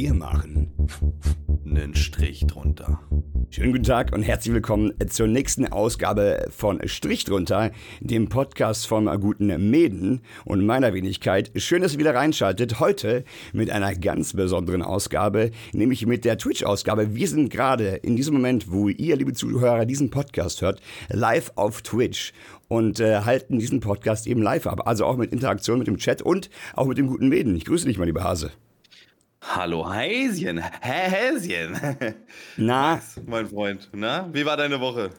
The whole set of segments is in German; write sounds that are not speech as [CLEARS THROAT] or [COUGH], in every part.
Wir machen einen Strich drunter. Schönen guten Tag und herzlich willkommen zur nächsten Ausgabe von Strich drunter, dem Podcast vom guten Mäden und meiner Wenigkeit. Schön, dass ihr wieder reinschaltet. Heute mit einer ganz besonderen Ausgabe, nämlich mit der Twitch-Ausgabe. Wir sind gerade in diesem Moment, wo ihr, liebe Zuhörer, diesen Podcast hört, live auf Twitch und äh, halten diesen Podcast eben live ab. Also auch mit Interaktion mit dem Chat und auch mit dem guten Mäden. Ich grüße dich, mein lieber Hase. Hallo Häschen, Häschen. [LAUGHS] Na? Mein Freund, na? Wie war deine Woche?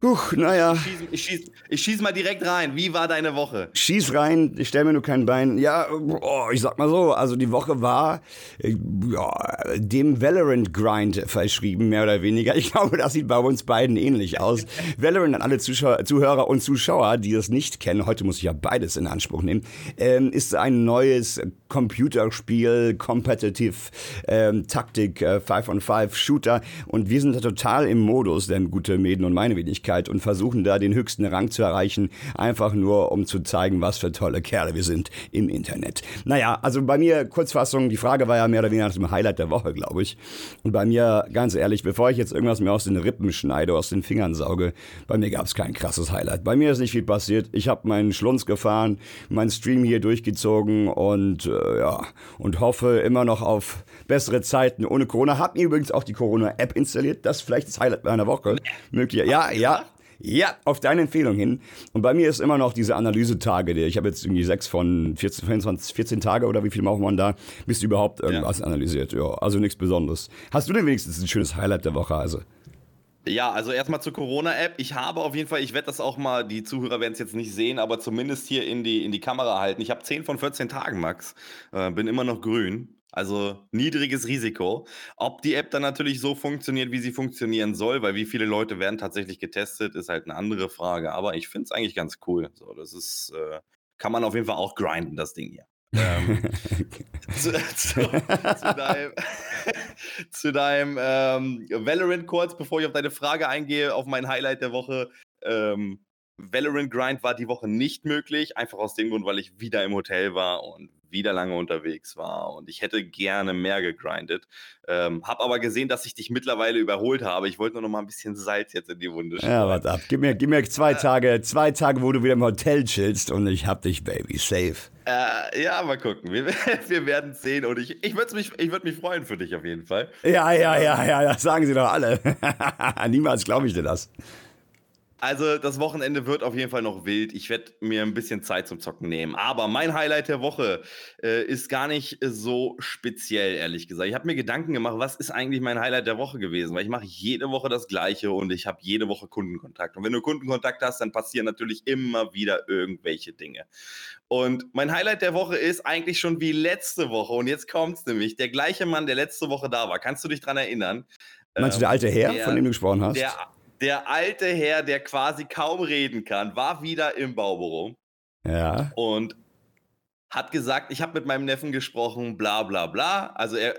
Huch, naja. Ich schieß, ich, schieß, ich schieß mal direkt rein. Wie war deine Woche? Schieß rein, ich stell mir nur kein Bein. Ja, oh, ich sag mal so, also die Woche war äh, ja, dem Valorant-Grind verschrieben, mehr oder weniger. Ich [LAUGHS] glaube, das sieht bei uns beiden ähnlich aus. Valorant an alle Zuschauer, Zuhörer und Zuschauer, die das nicht kennen, heute muss ich ja beides in Anspruch nehmen, ähm, ist ein neues Computerspiel, Competitive ähm, Taktik, äh, 5 on 5 Shooter und wir sind da total im Modus, der gute Mäden und meine Wenigkeit und versuchen da den höchsten Rang zu erreichen, einfach nur um zu zeigen, was für tolle Kerle wir sind im Internet. Naja, also bei mir, Kurzfassung, die Frage war ja mehr oder weniger nach dem Highlight der Woche, glaube ich. Und bei mir, ganz ehrlich, bevor ich jetzt irgendwas mir aus den Rippen schneide, aus den Fingern sauge, bei mir gab es kein krasses Highlight. Bei mir ist nicht viel passiert. Ich habe meinen Schlunz gefahren, meinen Stream hier durchgezogen und äh, ja, und hoffe immer noch auf bessere Zeiten ohne Corona. Hab mir übrigens auch die Corona-App installiert. Das ist vielleicht das Highlight meiner Woche. Möglich. Ja, ja, ja, auf deine Empfehlung hin. Und bei mir ist immer noch diese Analysetage. Ich habe jetzt irgendwie sechs von 14, 24, 14 Tage oder wie viel macht man da, bis du überhaupt irgendwas ja. analysiert. Ja, also nichts Besonderes. Hast du denn wenigstens ein schönes Highlight der Woche, also? Ja, also erstmal zur Corona-App. Ich habe auf jeden Fall, ich werde das auch mal, die Zuhörer werden es jetzt nicht sehen, aber zumindest hier in die, in die Kamera halten. Ich habe 10 von 14 Tagen, Max. Äh, bin immer noch grün. Also niedriges Risiko. Ob die App dann natürlich so funktioniert, wie sie funktionieren soll, weil wie viele Leute werden tatsächlich getestet, ist halt eine andere Frage. Aber ich finde es eigentlich ganz cool. So, das ist, äh, kann man auf jeden Fall auch grinden, das Ding hier. ähm, [LAUGHS] zu, [LAUGHS] zu, zu, deinem, [LAUGHS] zu deinem ähm, Valorant kurz, bevor ich auf deine Frage eingehe, auf mein Highlight der Woche. Ähm, Valorant Grind war die Woche nicht möglich, einfach aus dem Grund, weil ich wieder im Hotel war und wieder lange unterwegs war und ich hätte gerne mehr gegrindet. Ähm, hab aber gesehen, dass ich dich mittlerweile überholt habe. Ich wollte nur noch mal ein bisschen Salz jetzt in die Wunde schreiben. Ja, warte ab. Gib mir, gib mir zwei Tage, zwei Tage, wo du wieder im Hotel chillst und ich hab dich, Baby, safe. Äh, ja, mal gucken. Wir, [LAUGHS] wir werden sehen und ich, ich würde mich, würd mich freuen für dich auf jeden Fall. Ja, ja, ja, ja, das sagen sie doch alle. [LAUGHS] Niemals glaube ich dir das. Also das Wochenende wird auf jeden Fall noch wild. Ich werde mir ein bisschen Zeit zum Zocken nehmen. Aber mein Highlight der Woche äh, ist gar nicht so speziell, ehrlich gesagt. Ich habe mir Gedanken gemacht, was ist eigentlich mein Highlight der Woche gewesen? Weil ich mache jede Woche das Gleiche und ich habe jede Woche Kundenkontakt. Und wenn du Kundenkontakt hast, dann passieren natürlich immer wieder irgendwelche Dinge. Und mein Highlight der Woche ist eigentlich schon wie letzte Woche. Und jetzt kommt es nämlich. Der gleiche Mann, der letzte Woche da war. Kannst du dich daran erinnern? Meinst du der alte Herr, der, von dem du gesprochen hast? Der, der alte Herr, der quasi kaum reden kann, war wieder im Baubüro. Ja. Und hat gesagt, ich habe mit meinem Neffen gesprochen, bla bla bla. Also er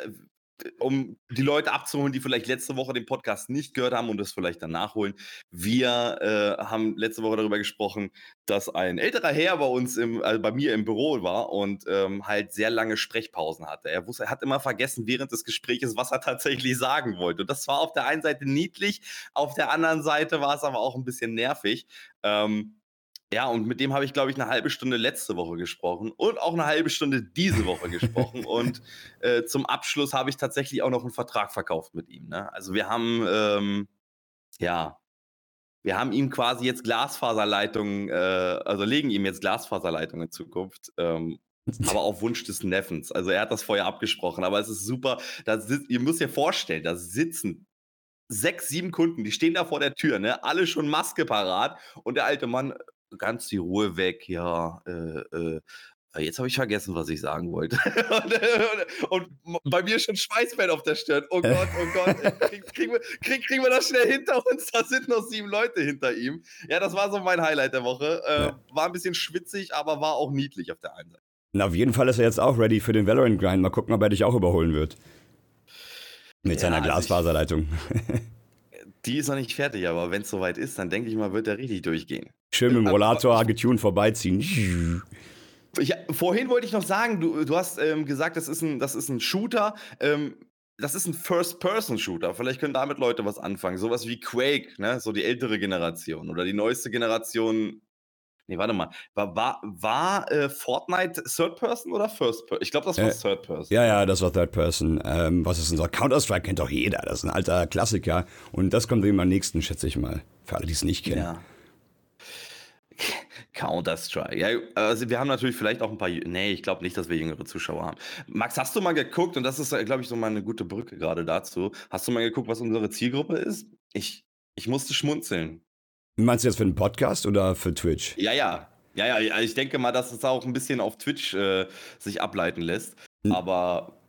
um die Leute abzuholen, die vielleicht letzte Woche den Podcast nicht gehört haben und das vielleicht dann nachholen. Wir äh, haben letzte Woche darüber gesprochen, dass ein älterer Herr bei uns im, also bei mir im Büro war und ähm, halt sehr lange Sprechpausen hatte. Er wusste, er hat immer vergessen während des Gesprächs, was er [LAUGHS] tatsächlich sagen wollte. Und das war auf der einen Seite niedlich, auf der anderen Seite war es aber auch ein bisschen nervig. Ähm, ja, und mit dem habe ich, glaube ich, eine halbe Stunde letzte Woche gesprochen und auch eine halbe Stunde diese Woche gesprochen. [LAUGHS] Und äh, zum Abschluss habe ich tatsächlich auch noch einen Vertrag verkauft mit ihm. Ne? Also wir haben, ähm, ja, wir haben ihm quasi jetzt Glasfaserleitungen, äh, also legen ihm jetzt Glasfaserleitungen in Zukunft. Ähm, aber auf Wunsch des Neffens. Also er hat das vorher abgesprochen, aber es ist super. Da sitzt, ihr müsst ihr vorstellen, da sitzen sechs, sieben Kunden, die stehen da vor der Tür, ne? Alle schon Maske parat und der alte Mann ganz die Ruhe weg, ja, äh, äh, äh Jetzt habe ich vergessen, was ich sagen wollte. [LAUGHS] und, und, bei mir schon Schweißfeld auf der Stirn. Oh [LAUGHS] Gott, oh Gott. Krieg, kriegen, wir, krieg, kriegen wir das schnell hinter uns? Da sind noch sieben Leute hinter ihm. Ja, das war so mein Highlight der Woche. Äh. War ein bisschen schwitzig, aber war auch niedlich auf der einen Seite. Na, auf jeden Fall ist er jetzt auch ready für den Valorant Grind. Mal gucken, ob er dich auch überholen wird. Mit ja, seiner also Glasfaserleitung. [LAUGHS] die ist noch nicht fertig, aber wenn es soweit ist, dann denke ich mal, wird er richtig durchgehen. Schön mit dem Rollator getuned vorbeiziehen. Ich, vorhin wollte ich noch sagen, du, du hast ähm, gesagt, das ist ein, das ist ein Shooter. Ähm, das ist ein First-Person-Shooter. Vielleicht können damit Leute was anfangen. Sowas wie Quake, ne? so die ältere Generation oder die neueste Generation. Nee, warte mal. War, war, war äh, Fortnite Third Person oder First Person? Ich glaube, das war äh, Third Person. Ja, ja, das war Third Person. Ähm, was ist unser Counter-Strike? Kennt doch jeder. Das ist ein alter Klassiker. Und das kommt immer am nächsten, schätze ich mal. Für alle, die es nicht kennen. Ja. [LAUGHS] Counter-Strike. Ja, also wir haben natürlich vielleicht auch ein paar. Nee, ich glaube nicht, dass wir jüngere Zuschauer haben. Max, hast du mal geguckt, und das ist, glaube ich, so mal eine gute Brücke gerade dazu. Hast du mal geguckt, was unsere Zielgruppe ist? Ich, ich musste schmunzeln. Meinst du jetzt für den Podcast oder für Twitch? Ja, ja. Ja, ja, ich denke mal, dass es auch ein bisschen auf Twitch äh, sich ableiten lässt. Aber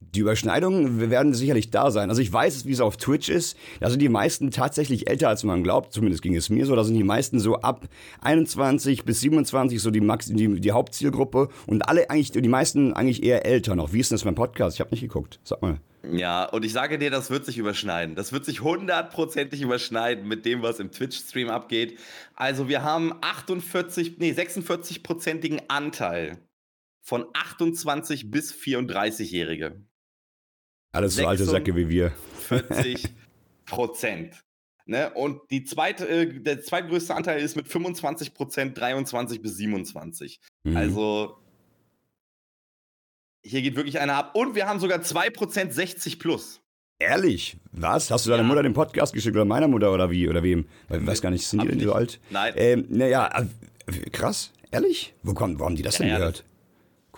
die Überschneidungen werden sicherlich da sein. Also ich weiß, wie es auf Twitch ist. Da sind die meisten tatsächlich älter, als man glaubt. Zumindest ging es mir so. Da sind die meisten so ab 21 bis 27 so die, Max die, die Hauptzielgruppe. Und alle eigentlich, die meisten eigentlich eher älter noch. Wie ist denn das beim Podcast? Ich habe nicht geguckt. Sag mal. Ja, und ich sage dir, das wird sich überschneiden. Das wird sich hundertprozentig überschneiden mit dem, was im Twitch-Stream abgeht. Also wir haben 48, nee, 46-prozentigen Anteil von 28 bis 34-Jährige. Alles so alte Säcke wie wir. 40 Prozent. [LAUGHS] Ne? Und die zweite, äh, der zweitgrößte Anteil ist mit 25 Prozent 23 bis 27. Mhm. Also hier geht wirklich einer ab. Und wir haben sogar 2 Prozent 60 plus. Ehrlich? Was? Hast du deiner ja. Mutter den Podcast geschickt oder meiner Mutter oder wie? Oder wem? Ich weiß gar nicht, sind die denn so alt? Nein. Ähm, naja, äh, krass. Ehrlich? Wo, kommt, wo haben die das ja, denn gehört?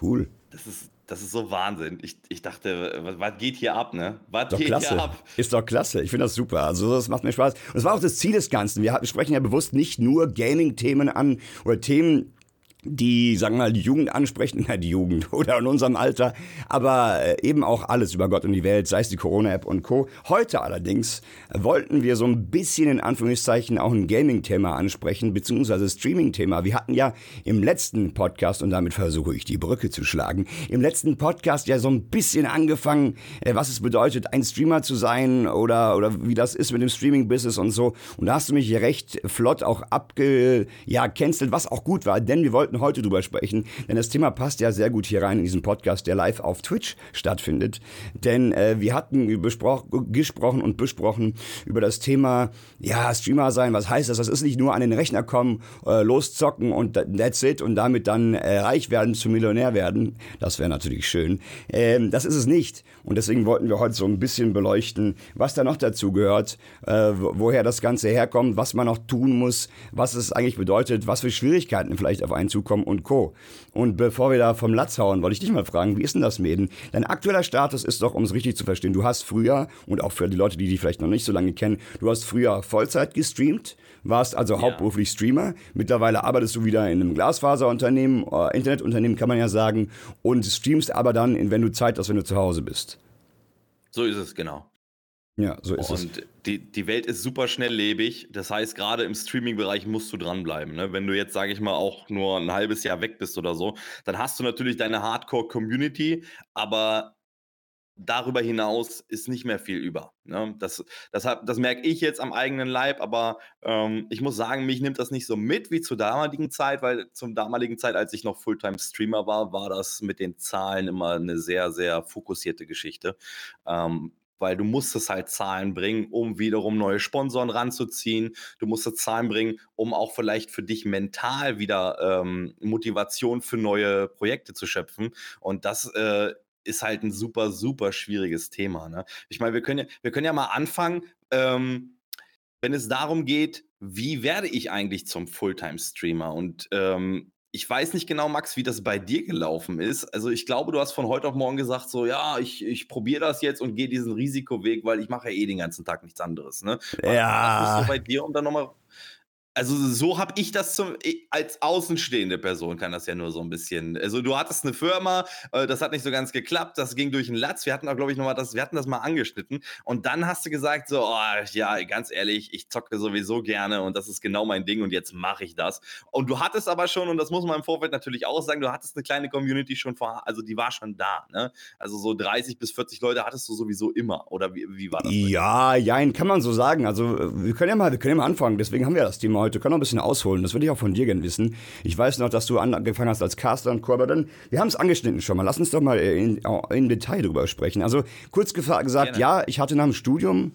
Cool. Das ist, das ist so Wahnsinn. Ich, ich dachte, was, was geht hier ab, ne? Was doch geht klasse. hier ab? Ist doch klasse. Ich finde das super. Also, das macht mir Spaß. Und das war auch das Ziel des Ganzen. Wir sprechen ja bewusst nicht nur Gaming-Themen an oder Themen, die, sagen wir mal, die Jugend ansprechen, [LAUGHS] na, die Jugend [LAUGHS] oder in unserem Alter, aber äh, eben auch alles über Gott und die Welt, sei es die Corona-App und Co. Heute allerdings wollten wir so ein bisschen in Anführungszeichen auch ein Gaming-Thema ansprechen, beziehungsweise Streaming-Thema. Wir hatten ja im letzten Podcast, und damit versuche ich die Brücke zu schlagen, im letzten Podcast ja so ein bisschen angefangen, äh, was es bedeutet, ein Streamer zu sein oder, oder wie das ist mit dem Streaming-Business und so. Und da hast du mich recht flott auch abge, ja, cancelt, was auch gut war, denn wir wollten sollten heute drüber sprechen, denn das Thema passt ja sehr gut hier rein in diesen Podcast, der live auf Twitch stattfindet. Denn äh, wir hatten gesprochen und besprochen über das Thema, ja, Streamer sein, was heißt das? Das ist nicht nur an den Rechner kommen, äh, loszocken und that's it und damit dann äh, reich werden, zu Millionär werden. Das wäre natürlich schön. Ähm, das ist es nicht. Und deswegen wollten wir heute so ein bisschen beleuchten, was da noch dazu gehört, äh, woher das Ganze herkommt, was man noch tun muss, was es eigentlich bedeutet, was für Schwierigkeiten vielleicht auf einen Zug zukommen und Co. Und bevor wir da vom Latz hauen, wollte ich dich mal fragen, wie ist denn das, Mäden? Dein aktueller Status ist doch, um es richtig zu verstehen, du hast früher, und auch für die Leute, die dich vielleicht noch nicht so lange kennen, du hast früher Vollzeit gestreamt, warst also ja. hauptberuflich Streamer. Mittlerweile arbeitest du wieder in einem Glasfaserunternehmen, äh, Internetunternehmen kann man ja sagen, und streamst aber dann, wenn du Zeit hast, wenn du zu Hause bist. So ist es, genau. Ja, so ist und es. Und die, die Welt ist super schnelllebig. Das heißt, gerade im Streaming-Bereich musst du dranbleiben. Ne? Wenn du jetzt, sage ich mal, auch nur ein halbes Jahr weg bist oder so, dann hast du natürlich deine Hardcore-Community, aber darüber hinaus ist nicht mehr viel über. Ne? Das, das, das merke ich jetzt am eigenen Leib, aber ähm, ich muss sagen, mich nimmt das nicht so mit wie zur damaligen Zeit, weil zum damaligen Zeit, als ich noch Fulltime-Streamer war, war das mit den Zahlen immer eine sehr, sehr fokussierte Geschichte. Ähm, weil du musstest halt Zahlen bringen, um wiederum neue Sponsoren ranzuziehen. Du musstest Zahlen bringen, um auch vielleicht für dich mental wieder ähm, Motivation für neue Projekte zu schöpfen. Und das äh, ist halt ein super, super schwieriges Thema. Ne? Ich meine, wir können ja, wir können ja mal anfangen, ähm, wenn es darum geht, wie werde ich eigentlich zum Fulltime-Streamer? Und ähm, ich weiß nicht genau, Max, wie das bei dir gelaufen ist. Also ich glaube, du hast von heute auf morgen gesagt, so ja, ich, ich probiere das jetzt und gehe diesen Risikoweg, weil ich mache ja eh den ganzen Tag nichts anderes. Ne? Ja. Was ist so bei dir, um dann nochmal also so habe ich das zum, als außenstehende Person kann das ja nur so ein bisschen. Also du hattest eine Firma, äh, das hat nicht so ganz geklappt, das ging durch den Latz. Wir hatten auch, glaube ich, nochmal das, wir hatten das mal angeschnitten. Und dann hast du gesagt, so, oh, ja, ganz ehrlich, ich zocke sowieso gerne und das ist genau mein Ding und jetzt mache ich das. Und du hattest aber schon, und das muss man im Vorfeld natürlich auch sagen, du hattest eine kleine Community schon vor, also die war schon da, ne? Also so 30 bis 40 Leute hattest du sowieso immer. Oder wie, wie war das? Ja, ja, kann man so sagen. Also wir können ja mal, wir können ja mal anfangen, deswegen haben wir das Thema heute, können noch ein bisschen ausholen. Das würde ich auch von dir gerne wissen. Ich weiß noch, dass du angefangen hast als Caster und Co., aber dann, wir haben es angeschnitten schon mal. Lass uns doch mal in, in Detail drüber sprechen. Also kurz gesagt, gerne. ja, ich hatte nach dem Studium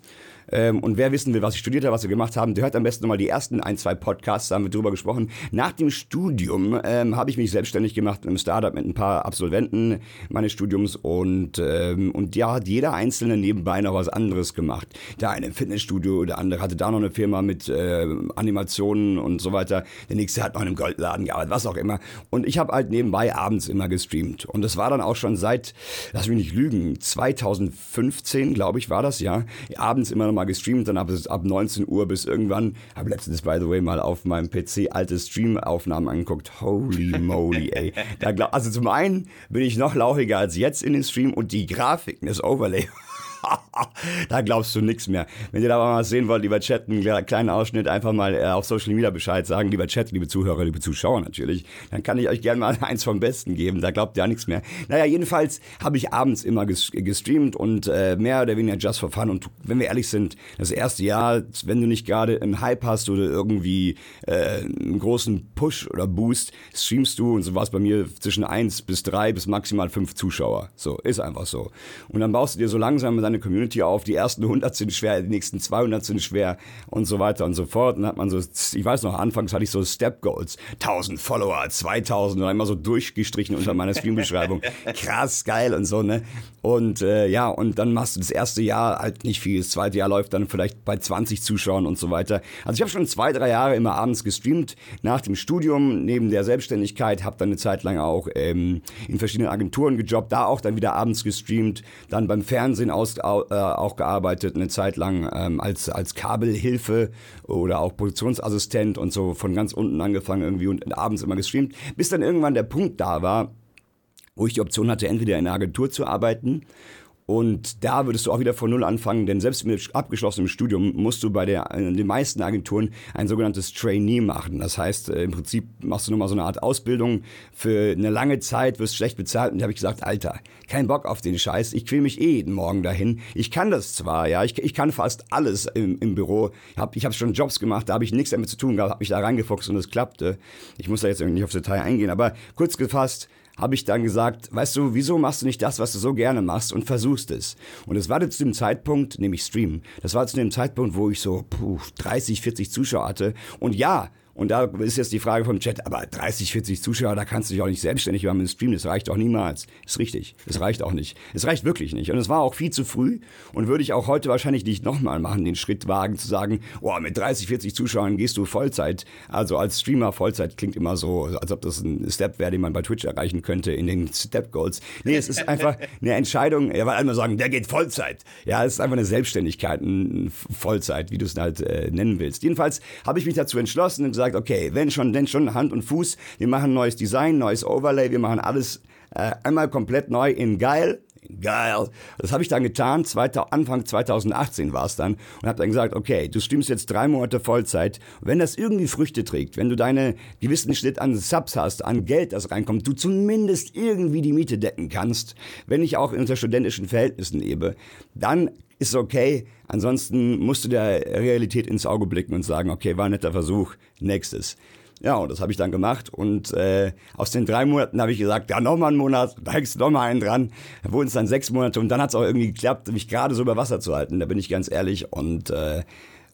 ähm, und wer wissen will, was ich studiert habe, was wir gemacht haben, der hört am besten nochmal die ersten ein, zwei Podcasts, da haben wir drüber gesprochen. Nach dem Studium ähm, habe ich mich selbstständig gemacht in einem Startup mit ein paar Absolventen meines Studiums und, ähm, und ja, hat jeder Einzelne nebenbei noch was anderes gemacht. Der eine im Fitnessstudio, der andere hatte da noch eine Firma mit äh, Animationen und so weiter. Der nächste hat noch in einem Goldladen gearbeitet, was auch immer. Und ich habe halt nebenbei abends immer gestreamt. Und das war dann auch schon seit, lass mich nicht lügen, 2015, glaube ich, war das ja, abends immer noch mal gestreamt, dann ab, ab 19 Uhr bis irgendwann. Habe letztens, by the way, mal auf meinem PC alte Streamaufnahmen angeguckt. Holy moly, ey. Da, also zum einen bin ich noch lauchiger als jetzt in den Stream und die Grafiken, das Overlay [LAUGHS] [LAUGHS] da glaubst du nichts mehr. Wenn ihr da mal was sehen wollt, lieber Chat, einen kleinen Ausschnitt, einfach mal äh, auf Social Media Bescheid sagen, lieber Chat, liebe Zuhörer, liebe Zuschauer natürlich, dann kann ich euch gerne mal [LAUGHS] eins vom Besten geben, da glaubt ihr ja nichts mehr. Naja, jedenfalls habe ich abends immer gestreamt und äh, mehr oder weniger just for fun und wenn wir ehrlich sind, das erste Jahr, wenn du nicht gerade einen Hype hast oder irgendwie äh, einen großen Push oder Boost, streamst du und so war es bei mir zwischen eins bis drei bis maximal fünf Zuschauer. So, ist einfach so. Und dann baust du dir so langsam deine Community auf, die ersten 100 sind schwer, die nächsten 200 sind schwer und so weiter und so fort. Und dann hat man so, ich weiß noch, anfangs hatte ich so Step Goals, 1000 Follower, 2000 und immer so durchgestrichen unter meiner Streambeschreibung. [LAUGHS] Krass, geil und so, ne? Und äh, ja, und dann machst du das erste Jahr halt nicht viel, das zweite Jahr läuft dann vielleicht bei 20 Zuschauern und so weiter. Also ich habe schon zwei, drei Jahre immer abends gestreamt, nach dem Studium, neben der Selbstständigkeit, habe dann eine Zeit lang auch ähm, in verschiedenen Agenturen gejobbt, da auch dann wieder abends gestreamt, dann beim Fernsehen aus, äh, auch gearbeitet, eine Zeit lang ähm, als, als Kabelhilfe oder auch Produktionsassistent und so von ganz unten angefangen irgendwie und abends immer gestreamt, bis dann irgendwann der Punkt da war, wo ich die Option hatte, entweder in einer Agentur zu arbeiten und da würdest du auch wieder von Null anfangen, denn selbst mit abgeschlossenem Studium musst du bei der, in den meisten Agenturen ein sogenanntes Trainee machen. Das heißt, äh, im Prinzip machst du nur mal so eine Art Ausbildung für eine lange Zeit, wirst schlecht bezahlt. Und da habe ich gesagt, Alter, kein Bock auf den Scheiß. Ich quäl mich eh jeden Morgen dahin. Ich kann das zwar, ja, ich, ich kann fast alles im, im Büro. Ich habe hab schon Jobs gemacht, da habe ich nichts damit zu tun gehabt, habe mich da reingefuchst und es klappte. Ich muss da jetzt irgendwie nicht aufs Detail eingehen, aber kurz gefasst, habe ich dann gesagt, weißt du, wieso machst du nicht das, was du so gerne machst und versuchst es? Und es war zu dem Zeitpunkt, nämlich Stream, das war zu dem Zeitpunkt, wo ich so puh, 30, 40 Zuschauer hatte. Und ja, und da ist jetzt die Frage vom Chat, aber 30, 40 Zuschauer, da kannst du dich auch nicht selbstständig machen mit dem Stream, das reicht auch niemals. Ist richtig, es reicht auch nicht. Es reicht wirklich nicht. Und es war auch viel zu früh und würde ich auch heute wahrscheinlich nicht nochmal machen, den Schritt wagen zu sagen, oh, mit 30, 40 Zuschauern gehst du Vollzeit. Also als Streamer Vollzeit klingt immer so, als ob das ein Step wäre, den man bei Twitch erreichen könnte in den Step Goals. Nee, es ist einfach eine Entscheidung, ja, weil alle sagen, der geht Vollzeit. Ja, es ist einfach eine Selbstständigkeit, ein Vollzeit, wie du es halt äh, nennen willst. Jedenfalls habe ich mich dazu entschlossen und gesagt, gesagt, okay, wenn schon, denn schon Hand und Fuß, wir machen neues Design, neues Overlay, wir machen alles äh, einmal komplett neu in geil. Geil. Das habe ich dann getan. Anfang 2018 war es dann. Und habe dann gesagt, okay, du streamst jetzt drei Monate Vollzeit. wenn das irgendwie Früchte trägt, wenn du deine gewissen Schnitt an Subs hast, an Geld, das reinkommt, du zumindest irgendwie die Miete decken kannst, wenn ich auch unter studentischen Verhältnissen lebe, dann ist okay. Ansonsten musst du der Realität ins Auge blicken und sagen, okay, war ein netter Versuch, nächstes. Ja, und das habe ich dann gemacht. Und äh, aus den drei Monaten habe ich gesagt, ja, nochmal einen Monat, da hängst du nochmal einen dran. Da wurden es dann sechs Monate und dann hat es auch irgendwie geklappt, mich gerade so über Wasser zu halten. Da bin ich ganz ehrlich. Und äh,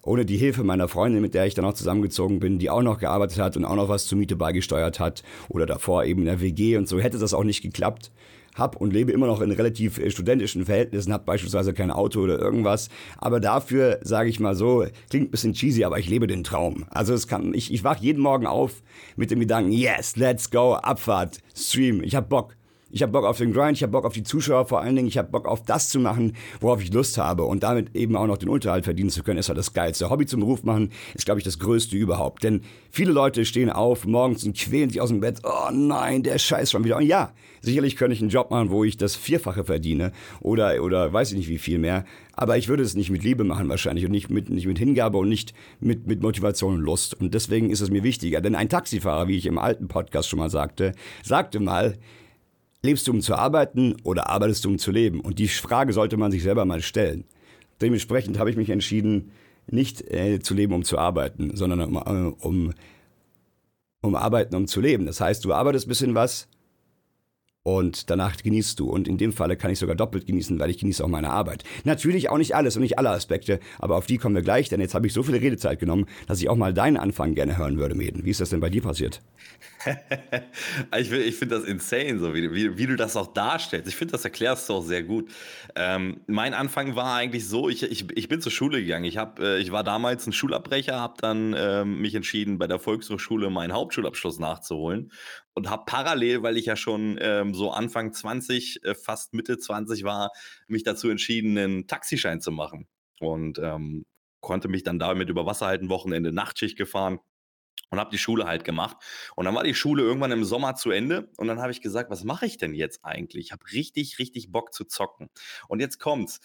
ohne die Hilfe meiner Freundin, mit der ich dann auch zusammengezogen bin, die auch noch gearbeitet hat und auch noch was zur Miete beigesteuert hat oder davor eben in der WG und so, hätte das auch nicht geklappt habe und lebe immer noch in relativ äh, studentischen Verhältnissen, habe beispielsweise kein Auto oder irgendwas. Aber dafür, sage ich mal so, klingt ein bisschen cheesy, aber ich lebe den Traum. Also es kann, ich, ich wach jeden Morgen auf mit dem Gedanken, yes, let's go, Abfahrt, Stream, ich habe Bock. Ich habe Bock auf den Grind, ich habe Bock auf die Zuschauer vor allen Dingen, ich habe Bock auf das zu machen, worauf ich Lust habe und damit eben auch noch den Unterhalt verdienen zu können, ist halt das Geilste. Hobby zum Beruf machen ist, glaube ich, das Größte überhaupt. Denn viele Leute stehen auf morgens und quälen sich aus dem Bett, oh nein, der Scheiß schon wieder. Und ja, sicherlich könnte ich einen Job machen, wo ich das Vierfache verdiene oder, oder weiß ich nicht wie viel mehr. Aber ich würde es nicht mit Liebe machen wahrscheinlich und nicht mit, nicht mit Hingabe und nicht mit, mit Motivation und Lust. Und deswegen ist es mir wichtiger. Denn ein Taxifahrer, wie ich im alten Podcast schon mal sagte, sagte mal, Lebst du, um zu arbeiten oder arbeitest du, um zu leben? Und die Frage sollte man sich selber mal stellen. Dementsprechend habe ich mich entschieden, nicht äh, zu leben, um zu arbeiten, sondern um, äh, um, um arbeiten, um zu leben. Das heißt, du arbeitest ein bisschen was, und danach genießt du. Und in dem Falle kann ich sogar doppelt genießen, weil ich genieße auch meine Arbeit. Natürlich auch nicht alles und nicht alle Aspekte, aber auf die kommen wir gleich, denn jetzt habe ich so viel Redezeit genommen, dass ich auch mal deinen Anfang gerne hören würde, Meden. Wie ist das denn bei dir passiert? [LAUGHS] ich ich finde das insane, so wie, wie, wie, du das auch darstellst. Ich finde, das erklärst du auch sehr gut. Ähm, mein Anfang war eigentlich so, ich, ich, ich bin zur Schule gegangen. Ich, hab, äh, ich war damals ein Schulabbrecher, habe dann ähm, mich entschieden, bei der Volkshochschule meinen Hauptschulabschluss nachzuholen und habe parallel, weil ich ja schon ähm, so Anfang 20, äh, fast Mitte 20 war, mich dazu entschieden, einen Taxischein zu machen. Und ähm, konnte mich dann damit über Wasser halten, Wochenende Nachtschicht gefahren und habe die Schule halt gemacht. Und dann war die Schule irgendwann im Sommer zu Ende und dann habe ich gesagt, was mache ich denn jetzt eigentlich? Ich habe richtig, richtig Bock zu zocken. Und jetzt kommt's.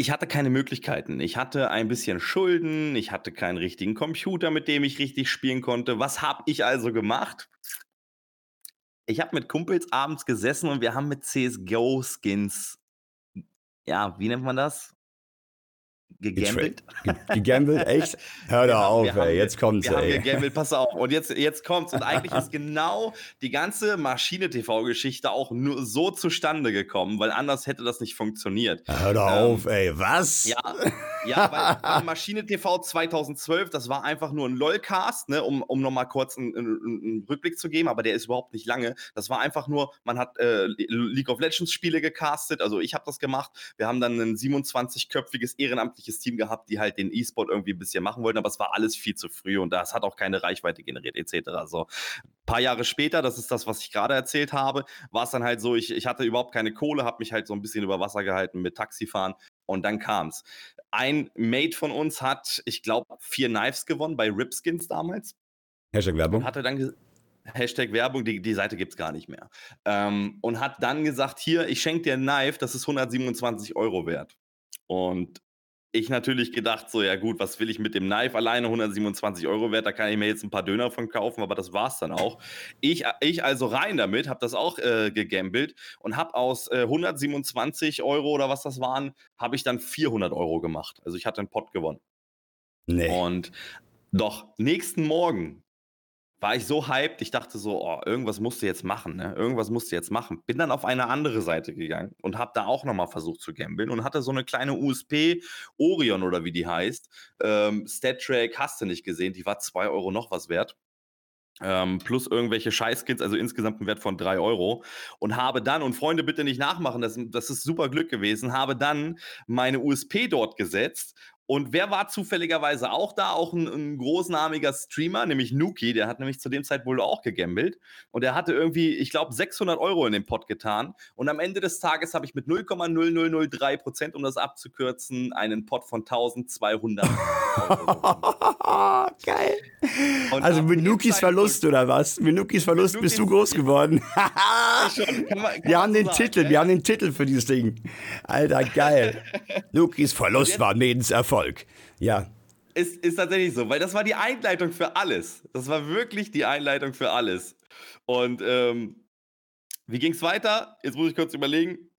Ich hatte keine Möglichkeiten. Ich hatte ein bisschen Schulden, ich hatte keinen richtigen Computer, mit dem ich richtig spielen konnte. Was habe ich also gemacht? Ich habe mit Kumpels abends gesessen und wir haben mit CSGO-Skins, ja, wie nennt man das? Gegambelt. gegambelt, echt? Hör doch auf, ey, jetzt kommt's, wir ey. Haben gegambelt, pass auf. Und jetzt, jetzt kommt's. Und eigentlich ist [LAUGHS] genau die ganze Maschine-TV-Geschichte auch nur so zustande gekommen, weil anders hätte das nicht funktioniert. Hör doch ähm, auf, ey, was? Ja, ja weil, weil Maschine TV 2012, das war einfach nur ein LOL-Cast, ne, um, um nochmal kurz einen, einen, Rückblick zu geben, aber der ist überhaupt nicht lange. Das war einfach nur, man hat äh, League of Legends-Spiele gecastet, also ich habe das gemacht. Wir haben dann ein 27-köpfiges ehrenamtliches ehrenamtliches Team gehabt, die halt den E-Sport irgendwie ein bisschen machen wollten, aber es war alles viel zu früh und das hat auch keine Reichweite generiert, etc. So. Ein paar Jahre später, das ist das, was ich gerade erzählt habe, war es dann halt so, ich, ich hatte überhaupt keine Kohle, habe mich halt so ein bisschen über Wasser gehalten mit Taxifahren und dann kam es. Ein Mate von uns hat, ich glaube, vier Knives gewonnen bei Ripskins damals. Hashtag Werbung. Und hatte dann Hashtag Werbung, die, die Seite gibt es gar nicht mehr. Ähm, und hat dann gesagt: Hier, ich schenke dir ein Knife, das ist 127 Euro wert. Und ich natürlich gedacht, so, ja gut, was will ich mit dem Knife alleine? 127 Euro wert, da kann ich mir jetzt ein paar Döner von kaufen, aber das war's dann auch. Ich, ich also rein damit, habe das auch äh, gegambelt und habe aus äh, 127 Euro oder was das waren, habe ich dann 400 Euro gemacht. Also ich hatte einen Pot gewonnen. Nee. Und doch, nächsten Morgen war ich so hyped, ich dachte so, oh, irgendwas musst du jetzt machen, ne? Irgendwas musst du jetzt machen. Bin dann auf eine andere Seite gegangen und habe da auch nochmal versucht zu gambeln und hatte so eine kleine USP, Orion oder wie die heißt, ähm, StatTrack, hast du nicht gesehen, die war 2 Euro noch was wert. Ähm, plus irgendwelche Scheißkits, also insgesamt ein Wert von 3 Euro. Und habe dann, und Freunde, bitte nicht nachmachen, das, das ist super Glück gewesen, habe dann meine USP dort gesetzt und wer war zufälligerweise auch da? Auch ein, ein, großnamiger Streamer, nämlich Nuki. Der hat nämlich zu dem Zeit wohl auch gegambelt. Und er hatte irgendwie, ich glaube, 600 Euro in den Pot getan. Und am Ende des Tages habe ich mit 0,0003 Prozent, um das abzukürzen, einen Pot von 1200 [LAUGHS] Geil. Und also mit Nukis Verlust oder was? Mit Nukis Verlust Nukis bist du groß geworden. [LAUGHS] schon, kann man, kann wir haben den sagen, Titel, ja? wir haben den Titel für dieses Ding. Alter, geil. [LAUGHS] Nukis Verlust war Medens Erfolg. Erfolg. Ja. Ist, ist tatsächlich so, weil das war die Einleitung für alles. Das war wirklich die Einleitung für alles. Und ähm, wie ging es weiter? Jetzt muss ich kurz überlegen.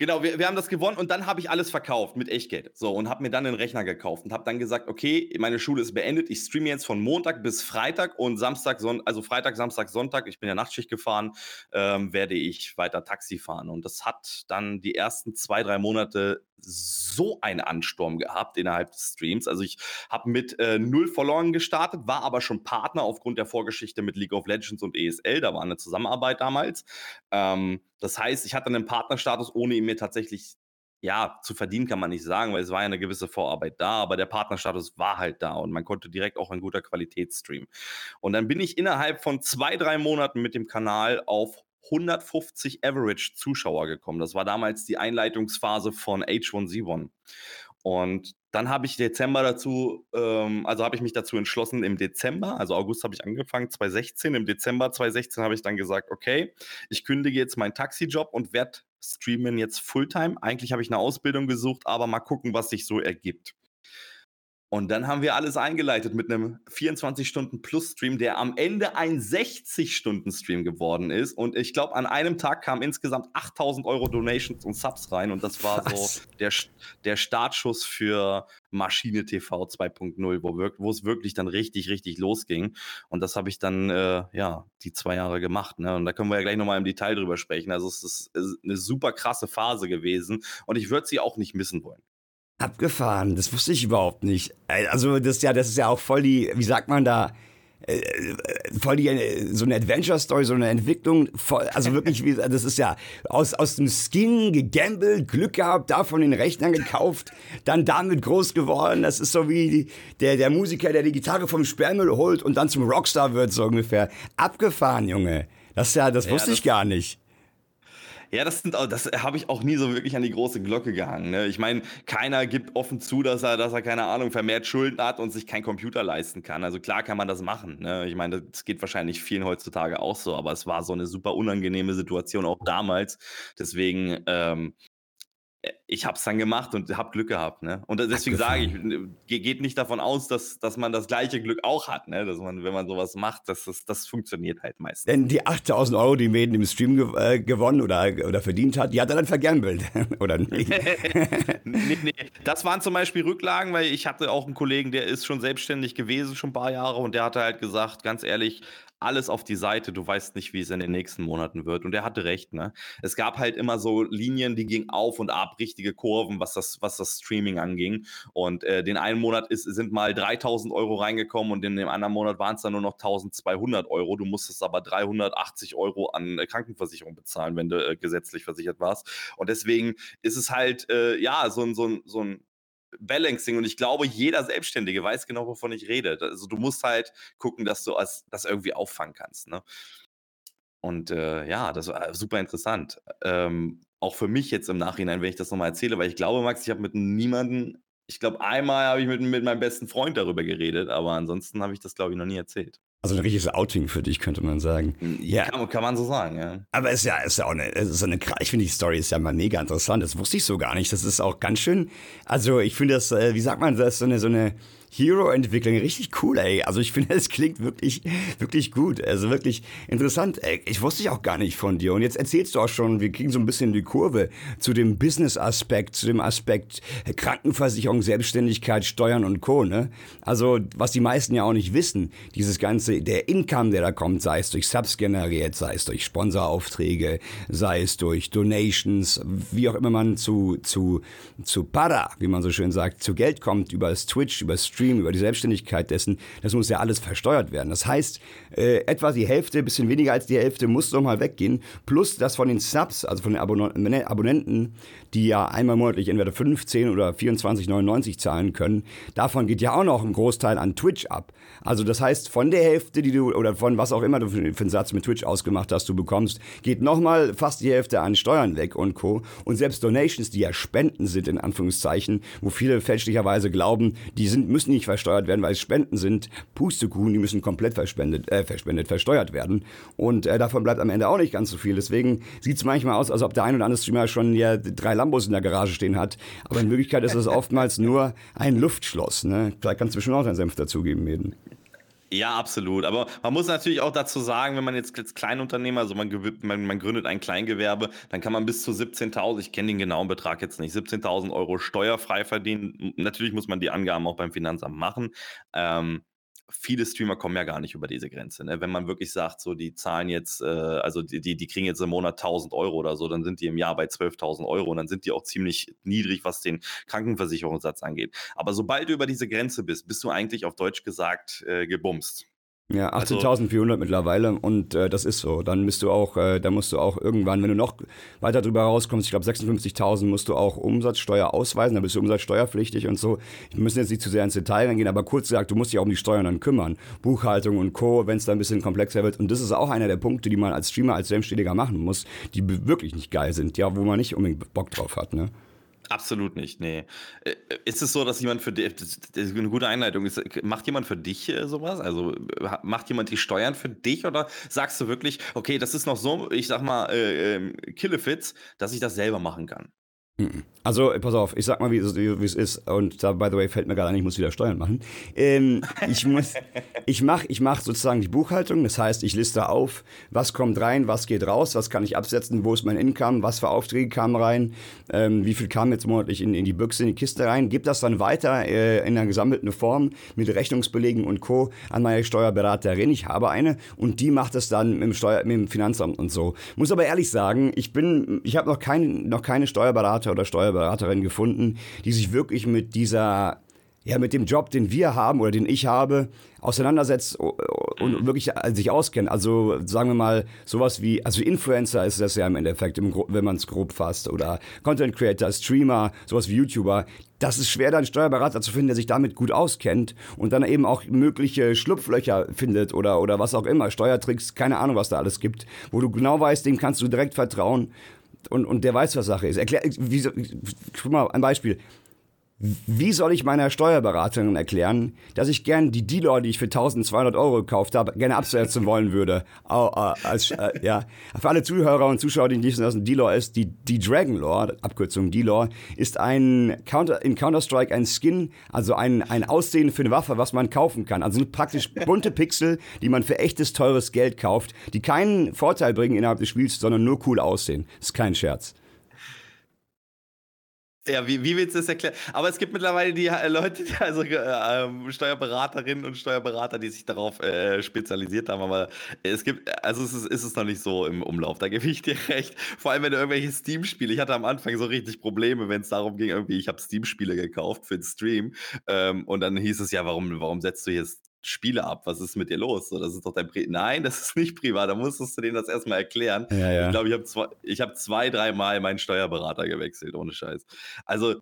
Genau, wir, wir haben das gewonnen und dann habe ich alles verkauft mit Echtgeld. So, und habe mir dann einen Rechner gekauft und habe dann gesagt, okay, meine Schule ist beendet. Ich streame jetzt von Montag bis Freitag und Samstag, Son also Freitag, Samstag, Sonntag, ich bin ja Nachtschicht gefahren, ähm, werde ich weiter Taxi fahren. Und das hat dann die ersten zwei, drei Monate so einen Ansturm gehabt innerhalb des Streams. Also ich habe mit äh, null verloren gestartet, war aber schon Partner aufgrund der Vorgeschichte mit League of Legends und ESL. Da war eine Zusammenarbeit damals. Ähm, das heißt, ich hatte einen Partnerstatus, ohne ihn mir tatsächlich ja, zu verdienen kann man nicht sagen, weil es war ja eine gewisse Vorarbeit da, aber der Partnerstatus war halt da und man konnte direkt auch in guter Qualität streamen. Und dann bin ich innerhalb von zwei, drei Monaten mit dem Kanal auf 150 Average Zuschauer gekommen. Das war damals die Einleitungsphase von H1Z1. Und dann habe ich Dezember dazu, ähm, also habe ich mich dazu entschlossen, im Dezember, also August habe ich angefangen, 2016, im Dezember 2016 habe ich dann gesagt, okay, ich kündige jetzt meinen Taxijob und werde streamen jetzt Fulltime. Eigentlich habe ich eine Ausbildung gesucht, aber mal gucken, was sich so ergibt. Und dann haben wir alles eingeleitet mit einem 24-Stunden-Plus-Stream, der am Ende ein 60-Stunden-Stream geworden ist. Und ich glaube, an einem Tag kamen insgesamt 8000 Euro Donations und Subs rein. Und das war Was? so der, der Startschuss für Maschine TV 2.0, wo, es wirklich dann richtig, richtig losging. Und das habe ich dann, äh, ja, die zwei Jahre gemacht. Ne? Und da können wir ja gleich nochmal im Detail drüber sprechen. Also es ist eine super krasse Phase gewesen. Und ich würde sie auch nicht missen wollen. Abgefahren, das wusste ich überhaupt nicht. Also das ist ja, das ist ja auch voll die, wie sagt man da, äh, voll die so eine Adventure Story, so eine Entwicklung, voll, also wirklich, wie, das ist ja aus aus dem Skin gegambelt, Glück gehabt, davon den Rechnern gekauft, dann damit groß geworden. Das ist so wie die, der der Musiker, der die Gitarre vom Sperrmüll holt und dann zum Rockstar wird so ungefähr. Abgefahren, Junge. Das ist ja, das ja, wusste das ich gar nicht. Ja, das sind das habe ich auch nie so wirklich an die große Glocke gehangen. Ne? Ich meine, keiner gibt offen zu, dass er, dass er, keine Ahnung, vermehrt Schulden hat und sich keinen Computer leisten kann. Also klar kann man das machen. Ne? Ich meine, das geht wahrscheinlich vielen heutzutage auch so, aber es war so eine super unangenehme Situation auch damals. Deswegen, ähm, äh, ich habe es dann gemacht und habe Glück gehabt. Ne? Und deswegen sage ich, äh, geht nicht davon aus, dass, dass man das gleiche Glück auch hat. Ne? Dass man, wenn man sowas macht, dass das, das funktioniert halt meistens. Denn die 8000 Euro, die Meden im Stream ge äh, gewonnen oder, oder verdient hat, die hat er dann vergambelt, [LAUGHS] oder nicht? [LAUGHS] nee, nee. Das waren zum Beispiel Rücklagen, weil ich hatte auch einen Kollegen, der ist schon selbstständig gewesen, schon ein paar Jahre, und der hatte halt gesagt, ganz ehrlich, alles auf die Seite. Du weißt nicht, wie es in den nächsten Monaten wird. Und er hatte recht, ne? Es gab halt immer so Linien, die gingen auf und ab, richtige Kurven, was das, was das Streaming anging. Und äh, den einen Monat ist, sind mal 3000 Euro reingekommen und in dem anderen Monat waren es dann nur noch 1200 Euro. Du musstest aber 380 Euro an äh, Krankenversicherung bezahlen, wenn du äh, gesetzlich versichert warst. Und deswegen ist es halt, äh, ja, so ein, so ein, so ein Balancing und ich glaube, jeder Selbstständige weiß genau, wovon ich rede. Also du musst halt gucken, dass du das irgendwie auffangen kannst. Ne? Und äh, ja, das war super interessant. Ähm, auch für mich jetzt im Nachhinein, wenn ich das nochmal erzähle, weil ich glaube, Max, ich habe mit niemandem, ich glaube, einmal habe ich mit, mit meinem besten Freund darüber geredet, aber ansonsten habe ich das, glaube ich, noch nie erzählt. Also ein richtiges Outing für dich, könnte man sagen. Hm, ja, kann, kann man so sagen, ja. Aber es ist ja, ist ja auch eine, es ist eine, ich finde die Story ist ja mal mega interessant. Das wusste ich so gar nicht. Das ist auch ganz schön, also ich finde das, äh, wie sagt man das, so eine, so eine, Hero-Entwicklung. Richtig cool, ey. Also ich finde, [LAUGHS] es klingt wirklich, wirklich gut. Also wirklich interessant. Ey, ich wusste ich auch gar nicht von dir. Und jetzt erzählst du auch schon, wir kriegen so ein bisschen die Kurve zu dem Business-Aspekt, zu dem Aspekt Krankenversicherung, Selbstständigkeit, Steuern und Co. Ne? Also was die meisten ja auch nicht wissen, dieses ganze, der Income, der da kommt, sei es durch Subs generiert, sei es durch Sponsoraufträge, sei es durch Donations, wie auch immer man zu, zu, zu Para, wie man so schön sagt, zu Geld kommt, über das Twitch, über das Stream, über die Selbstständigkeit dessen, das muss ja alles versteuert werden. Das heißt, äh, etwa die Hälfte, bisschen weniger als die Hälfte muss nochmal weggehen, plus das von den Subs, also von den Abonnenten, die ja einmal monatlich entweder 15 oder 24,99 zahlen können, davon geht ja auch noch ein Großteil an Twitch ab. Also das heißt, von der Hälfte, die du, oder von was auch immer du für, einen Satz mit Twitch ausgemacht hast, du bekommst, geht nochmal fast die Hälfte an Steuern weg und Co. Und selbst Donations, die ja Spenden sind, in Anführungszeichen, wo viele fälschlicherweise glauben, die sind, müssen nicht versteuert werden, weil es Spenden sind, Pustekuchen, die müssen komplett verspendet, äh, verspendet, versteuert werden. Und äh, davon bleibt am Ende auch nicht ganz so viel. Deswegen sieht es manchmal aus, als ob der ein oder andere Streamer schon ja drei Lambos in der Garage stehen hat. Aber in Wirklichkeit ist es oftmals nur ein Luftschloss. Ne? Vielleicht kannst du schon auch deinen Senf dazugeben, Meden. Ja, absolut. Aber man muss natürlich auch dazu sagen, wenn man jetzt als Kleinunternehmer, also man, man, man gründet ein Kleingewerbe, dann kann man bis zu 17.000, ich kenne den genauen Betrag jetzt nicht, 17.000 Euro steuerfrei verdienen. Natürlich muss man die Angaben auch beim Finanzamt machen. Ähm, viele Streamer kommen ja gar nicht über diese Grenze. Ne? Wenn man wirklich sagt, so die zahlen jetzt, äh, also die, die, die kriegen jetzt im Monat 1000 Euro oder so, dann sind die im Jahr bei 12.000 Euro und dann sind die auch ziemlich niedrig, was den Krankenversicherungssatz angeht. Aber sobald du über diese Grenze bist, bist du eigentlich auf Deutsch gesagt äh, gebumst. Ja, 18.400 also, mittlerweile und äh, das ist so. Dann bist du auch, äh, da musst du auch irgendwann, wenn du noch weiter drüber rauskommst, ich glaube 56.000 musst du auch Umsatzsteuer ausweisen, dann bist du umsatzsteuerpflichtig und so. Wir müssen jetzt nicht zu sehr ins Detail reingehen, aber kurz gesagt, du musst dich auch um die Steuern dann kümmern. Buchhaltung und Co., wenn es da ein bisschen komplexer wird. Und das ist auch einer der Punkte, die man als Streamer, als Selbstständiger machen muss, die wirklich nicht geil sind, ja, wo man nicht unbedingt Bock drauf hat, ne? Absolut nicht, nee. Ist es so, dass jemand für dich, das ist eine gute Einleitung, ist, macht jemand für dich äh, sowas? Also macht jemand die Steuern für dich oder sagst du wirklich, okay, das ist noch so, ich sag mal, äh, äh, Killefits, dass ich das selber machen kann? Also, pass auf, ich sag mal, wie, es ist. Und da, by the way, fällt mir gerade ein, ich muss wieder Steuern machen. Ähm, ich muss, [LAUGHS] ich mache ich mach sozusagen die Buchhaltung. Das heißt, ich liste auf, was kommt rein, was geht raus, was kann ich absetzen, wo ist mein Income, was für Aufträge kamen rein, ähm, wie viel kam jetzt monatlich in, in die Büchse, in die Kiste rein. Gib das dann weiter äh, in einer gesammelten Form mit Rechnungsbelegen und Co. an meine Steuerberaterin. Ich habe eine und die macht es dann mit dem, Steuer, mit dem Finanzamt und so. Muss aber ehrlich sagen, ich bin, ich habe noch, kein, noch keine Steuerberater oder Steuerberaterin gefunden, die sich wirklich mit dieser, ja, mit dem Job, den wir haben oder den ich habe, auseinandersetzt und wirklich sich auskennt. Also sagen wir mal sowas wie, also Influencer ist das ja im Endeffekt, wenn man es grob fasst, oder Content Creator, Streamer, sowas wie YouTuber. Das ist schwer, da einen Steuerberater zu finden, der sich damit gut auskennt und dann eben auch mögliche Schlupflöcher findet oder, oder was auch immer, Steuertricks, keine Ahnung, was da alles gibt, wo du genau weißt, dem kannst du direkt vertrauen und, und der weiß, was Sache ist. Erklär, wie, guck mal, ein Beispiel. Wie soll ich meiner Steuerberaterin erklären, dass ich gern die D-Law, die ich für 1200 Euro gekauft habe, gerne absetzen wollen würde? als, äh, ja. Für alle Zuhörer und Zuschauer, die nicht wissen, was ein D-Law ist, die, die Dragon Law, Abkürzung D-Law, ist ein Counter, in Counter-Strike ein Skin, also ein, ein Aussehen für eine Waffe, was man kaufen kann. Also praktisch bunte Pixel, die man für echtes, teures Geld kauft, die keinen Vorteil bringen innerhalb des Spiels, sondern nur cool aussehen. Ist kein Scherz. Ja, wie, wie willst du das erklären? Aber es gibt mittlerweile die äh, Leute, also äh, Steuerberaterinnen und Steuerberater, die sich darauf äh, spezialisiert haben. Aber es gibt, also es ist, ist es noch nicht so im Umlauf. Da gebe ich dir [LAUGHS] recht. Vor allem, wenn du irgendwelche Steam-Spiele, ich hatte am Anfang so richtig Probleme, wenn es darum ging, irgendwie, ich habe Steam-Spiele gekauft für den Stream. Ähm, und dann hieß es ja, warum, warum setzt du jetzt Spiele ab. Was ist mit dir los? So, das ist doch dein Pri Nein, [LAUGHS] das ist nicht privat. Da musstest du denen das erstmal erklären. Ja, ja. Ich glaube, ich habe zwei, hab zwei, dreimal meinen Steuerberater gewechselt, ohne Scheiß. Also,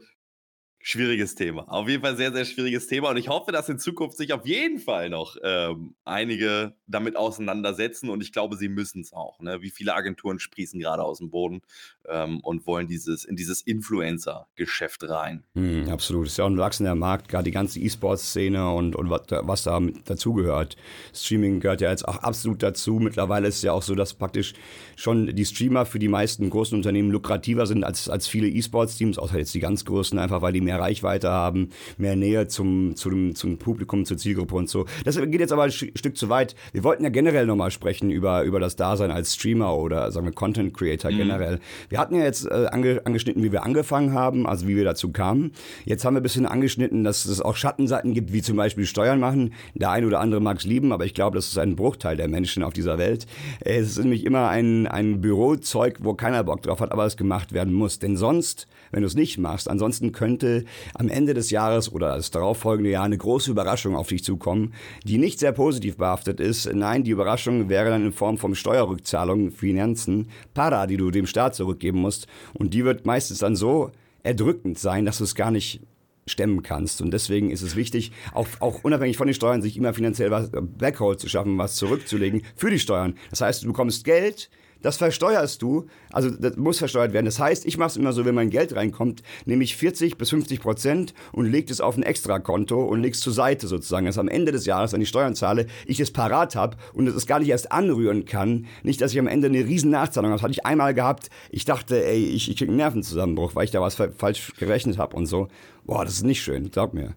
schwieriges Thema. Auf jeden Fall sehr, sehr schwieriges Thema. Und ich hoffe, dass in Zukunft sich auf jeden Fall noch ähm, einige damit auseinandersetzen. Und ich glaube, sie müssen es auch. Ne? Wie viele Agenturen sprießen gerade aus dem Boden ähm, und wollen dieses, in dieses Influencer-Geschäft rein. Mm, absolut. Ist ja auch ein wachsender Markt, gerade die ganze E-Sports-Szene und, und was, was da dazugehört. Streaming gehört ja jetzt auch absolut dazu. Mittlerweile ist es ja auch so, dass praktisch schon die Streamer für die meisten großen Unternehmen lukrativer sind als, als viele E-Sports-Teams, außer jetzt die ganz großen, einfach weil die mehr Reichweite haben, mehr Nähe zum, zum, zum Publikum, zur Zielgruppe und so. Das geht jetzt aber ein Stück zu weit. Wir wollten ja generell nochmal sprechen über, über das Dasein als Streamer oder sagen wir Content Creator mhm. generell. Wir hatten ja jetzt äh, ange, angeschnitten, wie wir angefangen haben, also wie wir dazu kamen. Jetzt haben wir ein bisschen angeschnitten, dass es auch Schattenseiten gibt, wie zum Beispiel Steuern machen. Der eine oder andere mag es lieben, aber ich glaube, das ist ein Bruchteil der Menschen auf dieser Welt. Es ist nämlich immer ein, ein Bürozeug, wo keiner Bock drauf hat, aber es gemacht werden muss. Denn sonst, wenn du es nicht machst, ansonsten könnte am Ende des Jahres oder das darauffolgende Jahr eine große Überraschung auf dich zukommen, die nicht sehr positiv behaftet ist. Nein, die Überraschung wäre dann in Form von Steuerrückzahlungen, Finanzen, Para, die du dem Staat zurückgeben musst. Und die wird meistens dann so erdrückend sein, dass du es gar nicht stemmen kannst. Und deswegen ist es wichtig, auch, auch unabhängig von den Steuern, sich immer finanziell was Backhold zu schaffen, was zurückzulegen für die Steuern. Das heißt, du bekommst Geld, das versteuerst du, also das muss versteuert werden. Das heißt, ich mache es immer so, wenn mein Geld reinkommt, nehme ich 40 bis 50 Prozent und lege es auf ein Extrakonto und lege es zur Seite sozusagen, dass am Ende des Jahres, wenn ich Steuern zahle, ich es parat habe und es gar nicht erst anrühren kann. Nicht, dass ich am Ende eine riesen Nachzahlung habe. Das hatte ich einmal gehabt. Ich dachte, ey, ich, ich kriege einen Nervenzusammenbruch, weil ich da was falsch gerechnet habe und so. Boah, das ist nicht schön, glaub mir.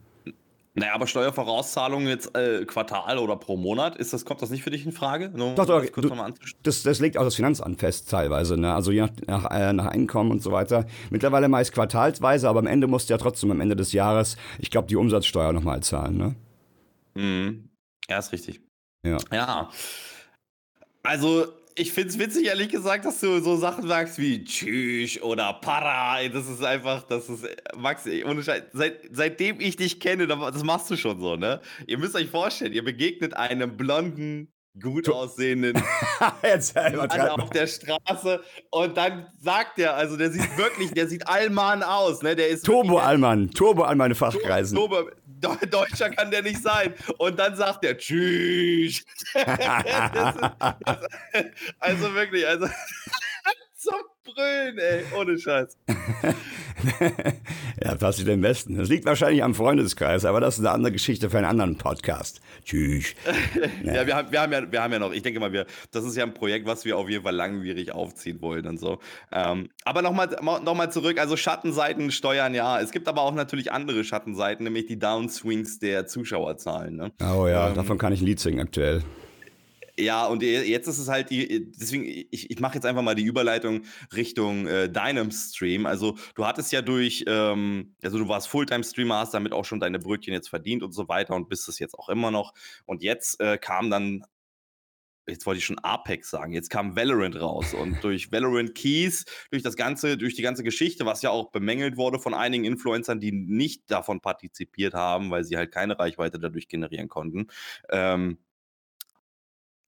Naja, aber Steuervorauszahlungen jetzt äh, Quartal oder pro Monat, ist das, kommt das nicht für dich in Frage? Nur, doch, doch, das, du, das, das, legt auch das Finanzamt fest teilweise, ne? also je nach, nach, äh, nach, Einkommen und so weiter. Mittlerweile meist quartalsweise, aber am Ende musst du ja trotzdem am Ende des Jahres, ich glaube, die Umsatzsteuer nochmal zahlen. Ne? Mhm. Ja, ist richtig. Ja. Ja. Also ich finde es witzig, ehrlich gesagt, dass du so Sachen sagst wie Tschüss oder Para. Das ist einfach, das ist, Max, ohne Scheiß, seit, seitdem ich dich kenne, das machst du schon so, ne? Ihr müsst euch vorstellen, ihr begegnet einem blonden, gut aussehenden [LAUGHS] Mann auf der Straße und dann sagt er, also der sieht wirklich, der sieht Allmann aus, ne? Der ist Turbo Allmann, Turbo Allmann Fachkreisen. Turbo, Deutscher kann der nicht sein. Und dann sagt er Tschüss. [LAUGHS] also wirklich, also [LAUGHS] zum brüllen, ey, ohne Scheiß. [LAUGHS] ja, passt am besten. Das liegt wahrscheinlich am Freundeskreis, aber das ist eine andere Geschichte für einen anderen Podcast. Tschüss. ja, [LAUGHS] ja wir, haben, wir, haben ja, wir haben ja noch, ich denke mal, wir, das ist ja ein Projekt, was wir auf jeden Fall langwierig aufziehen wollen und so. Ähm, aber nochmal noch mal zurück, also Schattenseiten steuern ja. Es gibt aber auch natürlich andere Schattenseiten, nämlich die Downswings der Zuschauerzahlen. Ne? Oh ja, ähm, davon kann ich ein Lied singen aktuell. Ja, und jetzt ist es halt die, deswegen, ich, ich mache jetzt einfach mal die Überleitung Richtung äh, deinem Stream. Also du hattest ja durch, ähm, also du warst Fulltime-Streamer, hast damit auch schon deine Brötchen jetzt verdient und so weiter und bist es jetzt auch immer noch. Und jetzt äh, kam dann, jetzt wollte ich schon Apex sagen, jetzt kam Valorant raus und [LAUGHS] durch Valorant Keys, durch das ganze, durch die ganze Geschichte, was ja auch bemängelt wurde von einigen Influencern, die nicht davon partizipiert haben, weil sie halt keine Reichweite dadurch generieren konnten, ähm,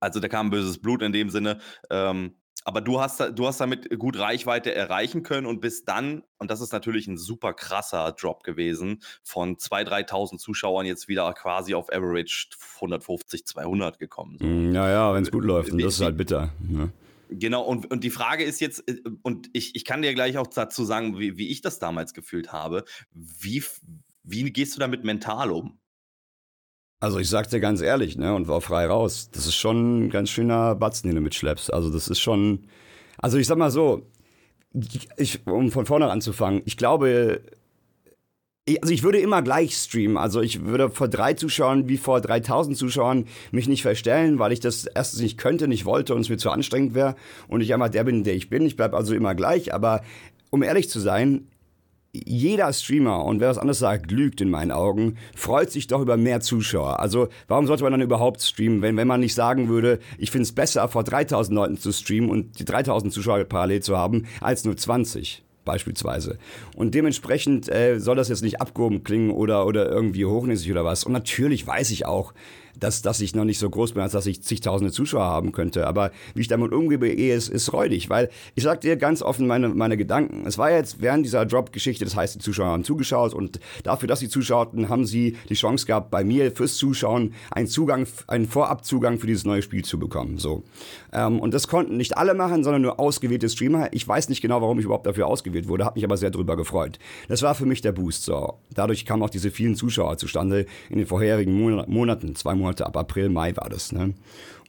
also da kam böses Blut in dem Sinne. Ähm, aber du hast, du hast damit gut Reichweite erreichen können und bist dann, und das ist natürlich ein super krasser Drop gewesen, von 2.000, 3.000 Zuschauern jetzt wieder quasi auf Average 150, 200 gekommen. So. Naja, hm, wenn es gut läuft, und das ist halt bitter. Ne? Genau, und, und die Frage ist jetzt, äh, und ich, ich kann dir gleich auch dazu sagen, wie, wie ich das damals gefühlt habe. Wie, wie gehst du damit mental um? Also ich sag dir ganz ehrlich, ne, und war frei raus. Das ist schon ein ganz schöner Batzen, den du mitschleppst. Also das ist schon, also ich sag mal so, ich, um von vorne anzufangen, ich glaube, also ich würde immer gleich streamen. Also ich würde vor drei Zuschauern wie vor 3000 Zuschauern mich nicht verstellen, weil ich das erstens nicht könnte, nicht wollte und es mir zu anstrengend wäre und ich einfach der bin, der ich bin. Ich bleibe also immer gleich. Aber um ehrlich zu sein, jeder Streamer, und wer was anderes sagt, lügt in meinen Augen, freut sich doch über mehr Zuschauer. Also warum sollte man dann überhaupt streamen, wenn, wenn man nicht sagen würde, ich finde es besser, vor 3000 Leuten zu streamen und die 3000 Zuschauer parallel zu haben, als nur 20 beispielsweise. Und dementsprechend äh, soll das jetzt nicht abgehoben klingen oder, oder irgendwie hochnäsig oder was. Und natürlich weiß ich auch, dass, dass ich noch nicht so groß bin, als dass ich zigtausende Zuschauer haben könnte. Aber wie ich damit umgehe, ist, ist räudig, weil ich sag dir ganz offen meine, meine Gedanken. Es war jetzt während dieser Drop-Geschichte, das heißt, die Zuschauer haben zugeschaut und dafür, dass sie zuschauten, haben sie die Chance gehabt, bei mir fürs Zuschauen einen Zugang, einen Vorabzugang für dieses neue Spiel zu bekommen. So. Ähm, und das konnten nicht alle machen, sondern nur ausgewählte Streamer. Ich weiß nicht genau, warum ich überhaupt dafür ausgewählt wurde, habe mich aber sehr darüber gefreut. Das war für mich der Boost. So. Dadurch kamen auch diese vielen Zuschauer zustande in den vorherigen Monaten, zwei Monate Monate, ab April, Mai war das. Ne?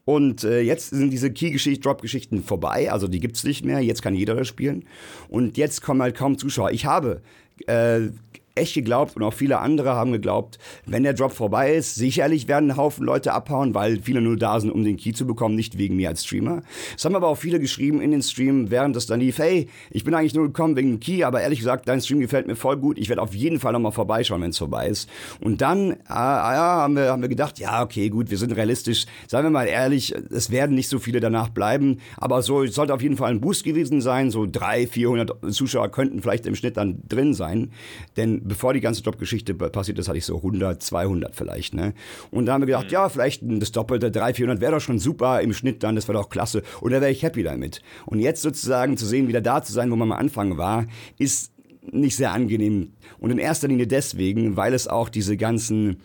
Und äh, jetzt sind diese Key-Drop-Geschichten vorbei, also die gibt es nicht mehr, jetzt kann jeder das spielen. Und jetzt kommen halt kaum Zuschauer. Ich habe äh, echt geglaubt und auch viele andere haben geglaubt, wenn der Drop vorbei ist, sicherlich werden ein Haufen Leute abhauen, weil viele nur da sind, um den Key zu bekommen, nicht wegen mir als Streamer. Es haben aber auch viele geschrieben in den Stream, während das dann lief, hey, ich bin eigentlich nur gekommen wegen dem Key, aber ehrlich gesagt, dein Stream gefällt mir voll gut, ich werde auf jeden Fall nochmal vorbeischauen, wenn es vorbei ist. Und dann äh, ja, haben, wir, haben wir gedacht, ja, okay, gut, wir sind realistisch, seien wir mal ehrlich, es werden nicht so viele danach bleiben, aber so es sollte auf jeden Fall ein Boost gewesen sein, so 300, 400 Zuschauer könnten vielleicht im Schnitt dann drin sein, denn bevor die ganze Jobgeschichte passiert ist, hatte ich so 100, 200 vielleicht. Ne? Und da haben wir gedacht, mhm. ja, vielleicht das Doppelte, 300, 400 wäre doch schon super im Schnitt dann, das wäre doch klasse. Und da wäre ich happy damit. Und jetzt sozusagen zu sehen, wieder da zu sein, wo man am Anfang war, ist nicht sehr angenehm. Und in erster Linie deswegen, weil es auch diese ganzen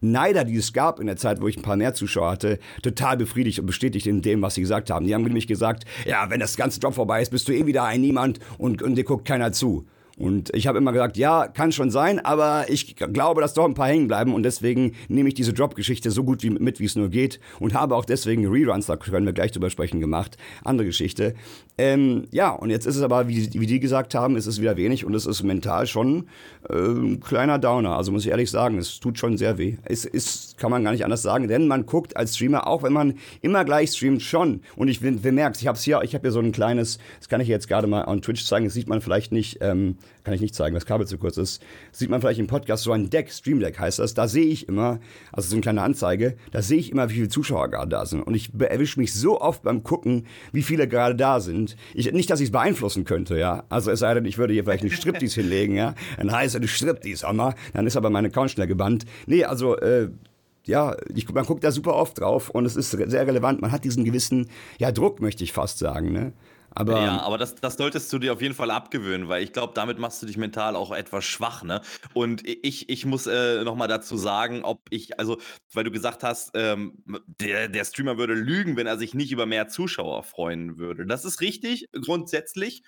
Neider, die es gab in der Zeit, wo ich ein paar mehr Zuschauer hatte, total befriedigt und bestätigt in dem, was sie gesagt haben. Die haben nämlich gesagt, ja, wenn das ganze Job vorbei ist, bist du eh wieder ein Niemand und, und dir guckt keiner zu. Und ich habe immer gesagt, ja, kann schon sein, aber ich glaube, dass doch ein paar hängen bleiben und deswegen nehme ich diese Drop-Geschichte so gut wie mit, wie es nur geht und habe auch deswegen Reruns, da können wir gleich drüber sprechen, gemacht. Andere Geschichte. Ähm, ja, und jetzt ist es aber, wie, wie die gesagt haben, ist es wieder wenig und es ist mental schon äh, ein kleiner Downer. Also muss ich ehrlich sagen, es tut schon sehr weh. Es ist, kann man gar nicht anders sagen, denn man guckt als Streamer, auch wenn man immer gleich streamt, schon. Und ich bemerkt, ich habe hier, ich habe hier so ein kleines, das kann ich jetzt gerade mal on Twitch zeigen, das sieht man vielleicht nicht. Ähm, kann ich nicht zeigen, das Kabel zu kurz ist, sieht man vielleicht im Podcast so ein Deck, Stream Deck heißt das, da sehe ich immer, also so eine kleine Anzeige, da sehe ich immer, wie viele Zuschauer gerade da sind. Und ich erwische mich so oft beim Gucken, wie viele gerade da sind. Ich, nicht, dass ich es beeinflussen könnte, ja. Also es sei denn, ich würde hier vielleicht eine Striptease hinlegen, ja. Dann heißt es Striptease, Hammer. Dann ist aber mein Account schnell gebannt. Nee, also, äh, ja, ich, man guckt da super oft drauf und es ist sehr relevant. Man hat diesen gewissen, ja, Druck, möchte ich fast sagen, ne? Aber, ja, aber das, das solltest du dir auf jeden Fall abgewöhnen, weil ich glaube, damit machst du dich mental auch etwas schwach, ne? Und ich, ich muss äh, nochmal dazu sagen, ob ich, also, weil du gesagt hast, ähm, der, der Streamer würde lügen, wenn er sich nicht über mehr Zuschauer freuen würde. Das ist richtig, grundsätzlich.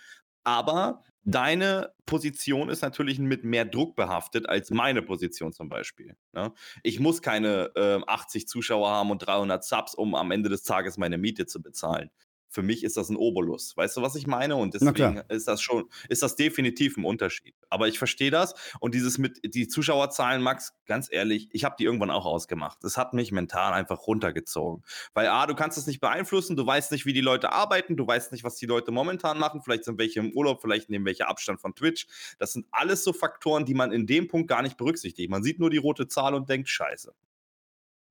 Aber deine Position ist natürlich mit mehr Druck behaftet als meine Position zum Beispiel. Ne? Ich muss keine äh, 80 Zuschauer haben und 300 Subs, um am Ende des Tages meine Miete zu bezahlen für mich ist das ein Obolus. Weißt du, was ich meine? Und deswegen ist das schon, ist das definitiv ein Unterschied. Aber ich verstehe das. Und dieses mit die Zuschauerzahlen, Max, ganz ehrlich, ich habe die irgendwann auch ausgemacht. Das hat mich mental einfach runtergezogen. Weil A, du kannst es nicht beeinflussen, du weißt nicht, wie die Leute arbeiten, du weißt nicht, was die Leute momentan machen. Vielleicht sind welche im Urlaub, vielleicht nehmen welche Abstand von Twitch. Das sind alles so Faktoren, die man in dem Punkt gar nicht berücksichtigt. Man sieht nur die rote Zahl und denkt, scheiße.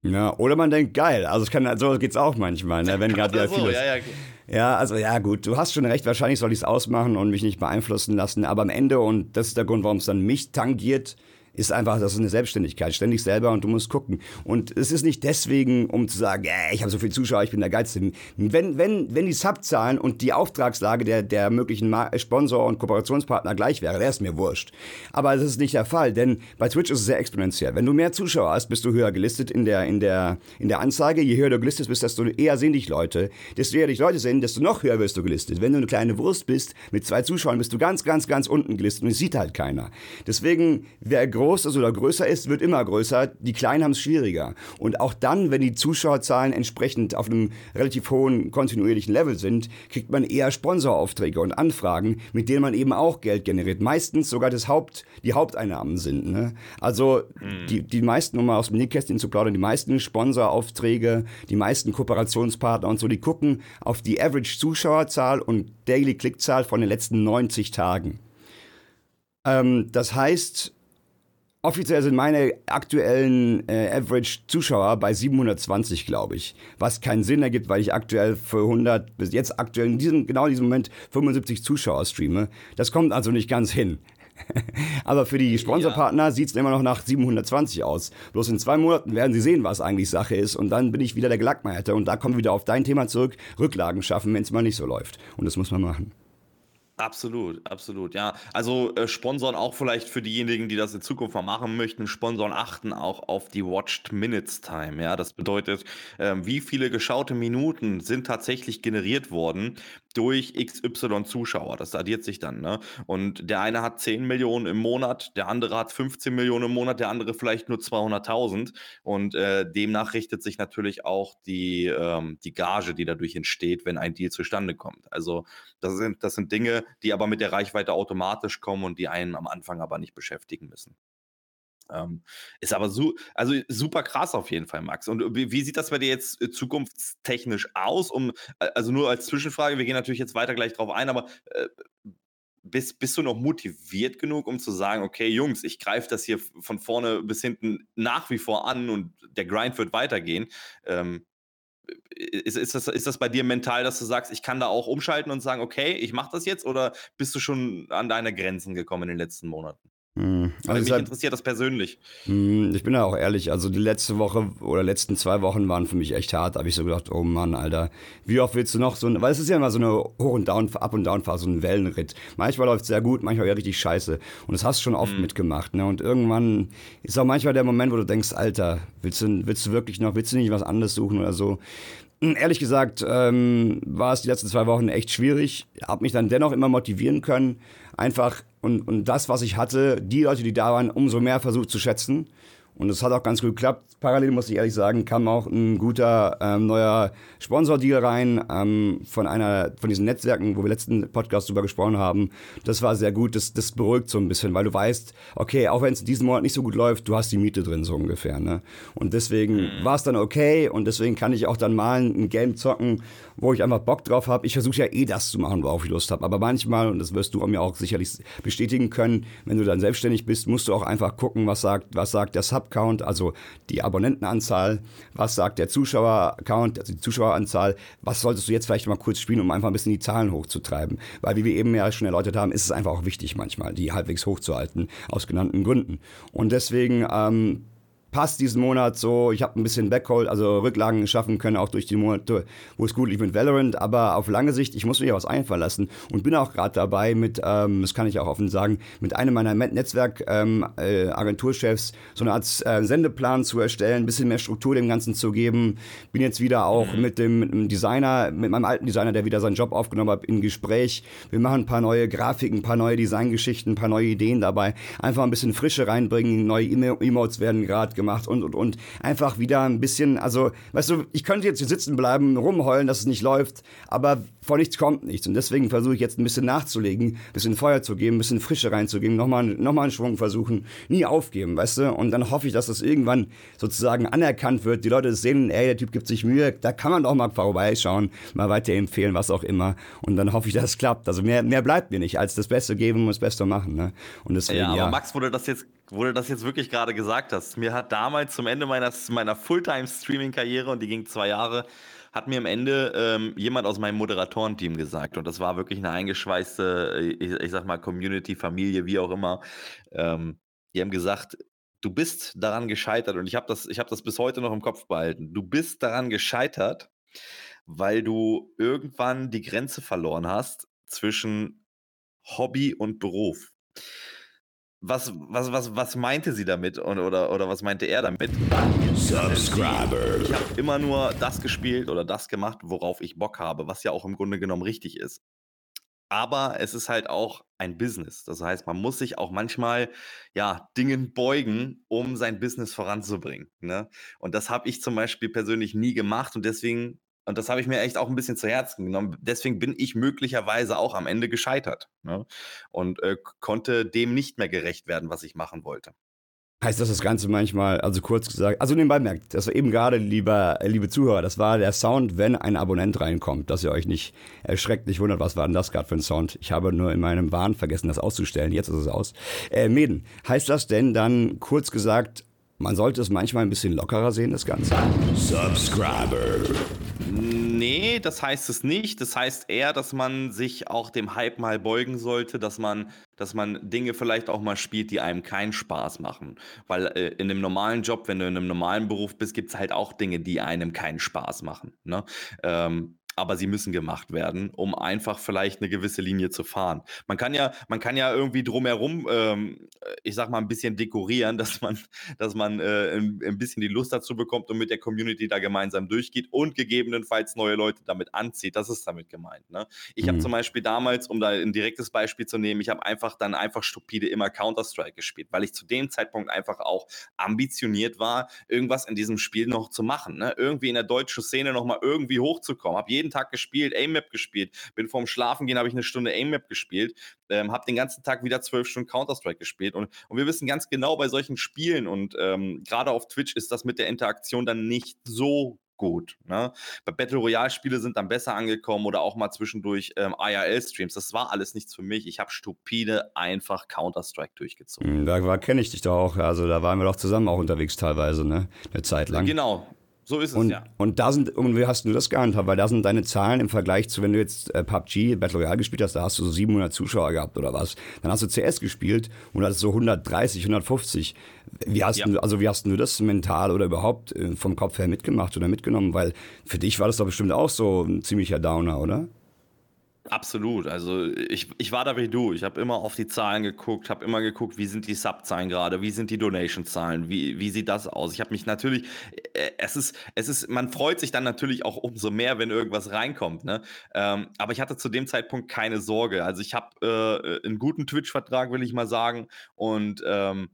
Ja, oder man denkt, geil. Also es kann, so geht's auch manchmal, ne? wenn gerade [LAUGHS] ja so, vieles. Ja, ja, ja, also ja, gut, du hast schon recht, wahrscheinlich soll ich es ausmachen und mich nicht beeinflussen lassen, aber am Ende, und das ist der Grund, warum es dann mich tangiert, ist einfach, das ist eine Selbstständigkeit, ständig selber und du musst gucken. Und es ist nicht deswegen, um zu sagen, äh, ich habe so viele Zuschauer, ich bin der Geilste. Wenn, wenn, wenn die Subzahlen und die Auftragslage der, der möglichen Sponsor und Kooperationspartner gleich wäre, wäre es mir wurscht. Aber das ist nicht der Fall, denn bei Twitch ist es sehr exponentiell. Wenn du mehr Zuschauer hast, bist du höher gelistet in der, in der, in der Anzeige. Je höher du gelistet bist, desto eher sehen dich Leute. Desto eher dich Leute sehen, desto noch höher wirst du gelistet. Wenn du eine kleine Wurst bist, mit zwei Zuschauern, bist du ganz, ganz, ganz unten gelistet und es sieht halt keiner. Deswegen, wer groß groß ist oder größer ist, wird immer größer. Die Kleinen haben es schwieriger. Und auch dann, wenn die Zuschauerzahlen entsprechend auf einem relativ hohen kontinuierlichen Level sind, kriegt man eher Sponsoraufträge und Anfragen, mit denen man eben auch Geld generiert. Meistens sogar das Haupt, die Haupteinnahmen sind. Ne? Also mhm. die, die meisten, um mal aus dem Nähkästchen zu plaudern, die meisten Sponsoraufträge, die meisten Kooperationspartner und so, die gucken auf die Average-Zuschauerzahl und Daily-Klickzahl von den letzten 90 Tagen. Ähm, das heißt, Offiziell sind meine aktuellen äh, Average-Zuschauer bei 720, glaube ich. Was keinen Sinn ergibt, weil ich aktuell für 100, bis jetzt aktuell in diesem, genau in diesem Moment 75 Zuschauer streame. Das kommt also nicht ganz hin. [LAUGHS] Aber für die Sponsorpartner ja. sieht es immer noch nach 720 aus. Bloß in zwei Monaten werden sie sehen, was eigentlich Sache ist. Und dann bin ich wieder der Gelackmeierte. Und da kommen wir wieder auf dein Thema zurück. Rücklagen schaffen, wenn es mal nicht so läuft. Und das muss man machen. Absolut, absolut, ja. Also äh, Sponsoren auch vielleicht für diejenigen, die das in Zukunft mal machen möchten, Sponsoren achten auch auf die Watched Minutes Time. Ja, das bedeutet, ähm, wie viele geschaute Minuten sind tatsächlich generiert worden durch XY Zuschauer. Das addiert sich dann. Ne? Und der eine hat 10 Millionen im Monat, der andere hat 15 Millionen im Monat, der andere vielleicht nur 200.000. Und äh, demnach richtet sich natürlich auch die, ähm, die Gage, die dadurch entsteht, wenn ein Deal zustande kommt. Also das sind, das sind Dinge, die aber mit der Reichweite automatisch kommen und die einen am Anfang aber nicht beschäftigen müssen. Ähm, ist aber su also super krass auf jeden Fall, Max. Und wie, wie sieht das bei dir jetzt äh, zukunftstechnisch aus? Um, also nur als Zwischenfrage, wir gehen natürlich jetzt weiter gleich drauf ein, aber äh, bist, bist du noch motiviert genug, um zu sagen, okay, Jungs, ich greife das hier von vorne bis hinten nach wie vor an und der Grind wird weitergehen? Ähm, ist, ist, das, ist das bei dir mental, dass du sagst, ich kann da auch umschalten und sagen, okay, ich mache das jetzt? Oder bist du schon an deine Grenzen gekommen in den letzten Monaten? Hm. Also mich interessiert das persönlich. Hm, ich bin ja auch ehrlich, also die letzte Woche oder letzten zwei Wochen waren für mich echt hart. Da habe ich so gedacht, oh Mann, Alter, wie oft willst du noch so ein, weil es ist ja immer so eine Hoch- und Down, Up- und Down-Phase, so ein Wellenritt. Manchmal läuft es sehr gut, manchmal ja richtig scheiße. Und das hast du schon oft mhm. mitgemacht. Ne? Und irgendwann ist auch manchmal der Moment, wo du denkst, Alter, willst du, willst du wirklich noch, willst du nicht was anderes suchen oder so? Hm, ehrlich gesagt ähm, war es die letzten zwei Wochen echt schwierig. Hab mich dann dennoch immer motivieren können. Einfach und, und das, was ich hatte, die Leute, die da waren, umso mehr versucht zu schätzen. Und es hat auch ganz gut geklappt. Parallel muss ich ehrlich sagen, kam auch ein guter ähm, neuer Sponsor-Deal rein ähm, von einer von diesen Netzwerken, wo wir letzten Podcast drüber gesprochen haben. Das war sehr gut. Das, das beruhigt so ein bisschen, weil du weißt, okay, auch wenn es diesen Monat nicht so gut läuft, du hast die Miete drin so ungefähr. Ne? Und deswegen mhm. war es dann okay und deswegen kann ich auch dann mal ein Game zocken, wo ich einfach Bock drauf habe. Ich versuche ja eh das zu machen, worauf ich Lust habe. Aber manchmal, und das wirst du mir auch sicherlich bestätigen können, wenn du dann selbstständig bist, musst du auch einfach gucken, was sagt, was sagt der Subcount, also die Abonnentenanzahl, was sagt der Zuschauercount, also die Zuschaueranzahl, was solltest du jetzt vielleicht mal kurz spielen, um einfach ein bisschen die Zahlen hochzutreiben. Weil wie wir eben ja schon erläutert haben, ist es einfach auch wichtig manchmal, die halbwegs hochzuhalten, aus genannten Gründen. Und deswegen ähm, passt diesen Monat so. Ich habe ein bisschen Backhold, also Rücklagen schaffen können, auch durch die Monate, wo es gut lief mit Valorant. Aber auf lange Sicht, ich muss mir ja was einfallen lassen und bin auch gerade dabei mit, ähm, das kann ich auch offen sagen, mit einem meiner Netzwerk-Agenturchefs ähm, äh, so eine Art äh, Sendeplan zu erstellen, ein bisschen mehr Struktur dem Ganzen zu geben. Bin jetzt wieder auch mhm. mit, dem, mit dem Designer, mit meinem alten Designer, der wieder seinen Job aufgenommen hat, in Gespräch. Wir machen ein paar neue Grafiken, ein paar neue Designgeschichten, ein paar neue Ideen dabei. Einfach ein bisschen Frische reinbringen, neue Emotes werden gerade gemacht und, und, und. Einfach wieder ein bisschen, also, weißt du, ich könnte jetzt hier sitzen bleiben, rumheulen, dass es nicht läuft, aber vor nichts kommt nichts. Und deswegen versuche ich jetzt ein bisschen nachzulegen, ein bisschen Feuer zu geben, ein bisschen Frische reinzugeben, nochmal noch mal einen Schwung versuchen, nie aufgeben, weißt du? Und dann hoffe ich, dass das irgendwann sozusagen anerkannt wird. Die Leute sehen, ey, der Typ gibt sich Mühe, da kann man doch mal vorbeischauen, mal weiterempfehlen, was auch immer. Und dann hoffe ich, dass es klappt. Also mehr, mehr bleibt mir nicht, als das Beste geben und das Beste machen. Ne? Und deswegen, ja, aber ja. Max, wo du das jetzt, wo du das jetzt wirklich gerade gesagt hast, mir hat damals zum Ende meiner, meiner Fulltime-Streaming-Karriere, und die ging zwei Jahre, hat mir am Ende ähm, jemand aus meinem Moderatorenteam gesagt. Und das war wirklich eine eingeschweißte, ich, ich sag mal, Community, Familie, wie auch immer. Ähm, die haben gesagt, du bist daran gescheitert. Und ich habe das, hab das bis heute noch im Kopf behalten. Du bist daran gescheitert, weil du irgendwann die Grenze verloren hast zwischen Hobby und Beruf. Was, was, was, was meinte sie damit oder, oder was meinte er damit? Subscriber. Ich habe immer nur das gespielt oder das gemacht, worauf ich Bock habe, was ja auch im Grunde genommen richtig ist. Aber es ist halt auch ein Business. Das heißt, man muss sich auch manchmal ja Dingen beugen, um sein Business voranzubringen. Ne? Und das habe ich zum Beispiel persönlich nie gemacht und deswegen und das habe ich mir echt auch ein bisschen zu Herzen genommen. Deswegen bin ich möglicherweise auch am Ende gescheitert ne? und äh, konnte dem nicht mehr gerecht werden, was ich machen wollte. Heißt das das Ganze manchmal, also kurz gesagt, also nebenbei merkt, das war eben gerade, lieber, äh, liebe Zuhörer, das war der Sound, wenn ein Abonnent reinkommt, dass ihr euch nicht erschreckt, nicht wundert, was war denn das gerade für ein Sound? Ich habe nur in meinem Wahn vergessen, das auszustellen, jetzt ist es aus. Äh, Meden, heißt das denn dann, kurz gesagt, man sollte es manchmal ein bisschen lockerer sehen, das Ganze? Subscriber. Nee, das heißt es nicht. Das heißt eher, dass man sich auch dem Hype mal beugen sollte, dass man, dass man Dinge vielleicht auch mal spielt, die einem keinen Spaß machen. Weil äh, in einem normalen Job, wenn du in einem normalen Beruf bist, gibt es halt auch Dinge, die einem keinen Spaß machen. Ne? Ähm, aber sie müssen gemacht werden, um einfach vielleicht eine gewisse Linie zu fahren. Man kann ja, man kann ja irgendwie drumherum, ähm, ich sag mal, ein bisschen dekorieren, dass man, [LAUGHS] dass man äh, ein, ein, bisschen die Lust dazu bekommt und mit der Community da gemeinsam durchgeht und gegebenenfalls neue Leute damit anzieht. Das ist damit gemeint. Ne? Ich mhm. habe zum Beispiel damals, um da ein direktes Beispiel zu nehmen, ich habe einfach dann einfach stupide immer Counter-Strike gespielt, weil ich zu dem Zeitpunkt einfach auch ambitioniert war, irgendwas in diesem Spiel noch zu machen. Ne? Irgendwie in der deutschen Szene nochmal irgendwie hochzukommen. Habe jeden jeden Tag gespielt, AMAP gespielt. Bin vorm Schlafengehen, habe ich eine Stunde AMAP gespielt. Ähm, habe den ganzen Tag wieder zwölf Stunden Counter-Strike gespielt. Und, und wir wissen ganz genau bei solchen Spielen und ähm, gerade auf Twitch ist das mit der Interaktion dann nicht so gut. Ne? Bei Battle Royale-Spiele sind dann besser angekommen oder auch mal zwischendurch ähm, IRL-Streams. Das war alles nichts für mich. Ich habe stupide einfach Counter-Strike durchgezogen. Hm, da kenne ich dich doch auch. Also da waren wir doch zusammen auch unterwegs teilweise, ne? Eine Zeit lang. Genau. So ist es, und, ja. Und da sind, und wie hast du das gehandhabt? Weil da sind deine Zahlen im Vergleich zu, wenn du jetzt äh, PUBG, Battle Royale gespielt hast, da hast du so 700 Zuschauer gehabt oder was. Dann hast du CS gespielt und hattest so 130, 150. Wie hast ja. du, also wie hast du das mental oder überhaupt äh, vom Kopf her mitgemacht oder mitgenommen? Weil für dich war das doch bestimmt auch so ein ziemlicher Downer, oder? Absolut. Also ich, ich war da wie du. Ich habe immer auf die Zahlen geguckt, habe immer geguckt, wie sind die Sub-Zahlen gerade, wie sind die Donation-Zahlen, wie, wie sieht das aus? Ich habe mich natürlich, äh, es ist, es ist, man freut sich dann natürlich auch umso mehr, wenn irgendwas reinkommt. Ne? Ähm, aber ich hatte zu dem Zeitpunkt keine Sorge. Also ich habe äh, einen guten Twitch-Vertrag, will ich mal sagen. Und ähm,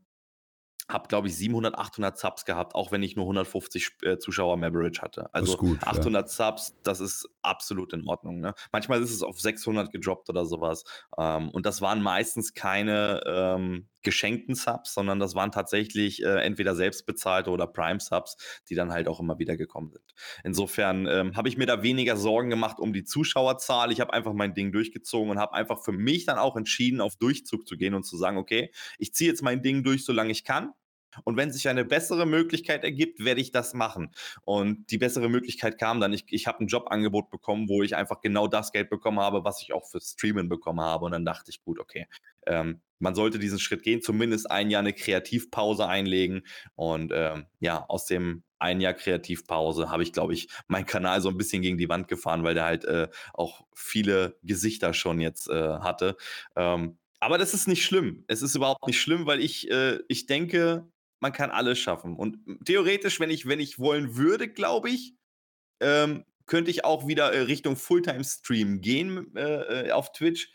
habe, glaube ich, 700, 800 Subs gehabt, auch wenn ich nur 150 äh, Zuschauer im Average hatte. Also gut, 800 ja. Subs, das ist absolut in Ordnung. Ne? Manchmal ist es auf 600 gedroppt oder sowas. Ähm, und das waren meistens keine ähm, geschenkten Subs, sondern das waren tatsächlich äh, entweder selbstbezahlte oder Prime-Subs, die dann halt auch immer wieder gekommen sind. Insofern ähm, habe ich mir da weniger Sorgen gemacht um die Zuschauerzahl. Ich habe einfach mein Ding durchgezogen und habe einfach für mich dann auch entschieden, auf Durchzug zu gehen und zu sagen, okay, ich ziehe jetzt mein Ding durch, solange ich kann Und wenn sich eine bessere Möglichkeit ergibt, werde ich das machen. Und die bessere Möglichkeit kam dann. Ich, ich habe ein Jobangebot bekommen, wo ich einfach genau das Geld bekommen habe, was ich auch für Streamen bekommen habe. Und dann dachte ich, gut, okay, ähm, man sollte diesen Schritt gehen, zumindest ein Jahr eine Kreativpause einlegen. Und ähm, ja, aus dem ein Jahr Kreativpause habe ich, glaube ich, meinen Kanal so ein bisschen gegen die Wand gefahren, weil der halt äh, auch viele Gesichter schon jetzt äh, hatte. Ähm, aber das ist nicht schlimm. Es ist überhaupt nicht schlimm, weil ich, äh, ich denke, man kann alles schaffen. Und theoretisch, wenn ich, wenn ich wollen würde, glaube ich, ähm, könnte ich auch wieder äh, Richtung Fulltime-Stream gehen äh, äh, auf Twitch.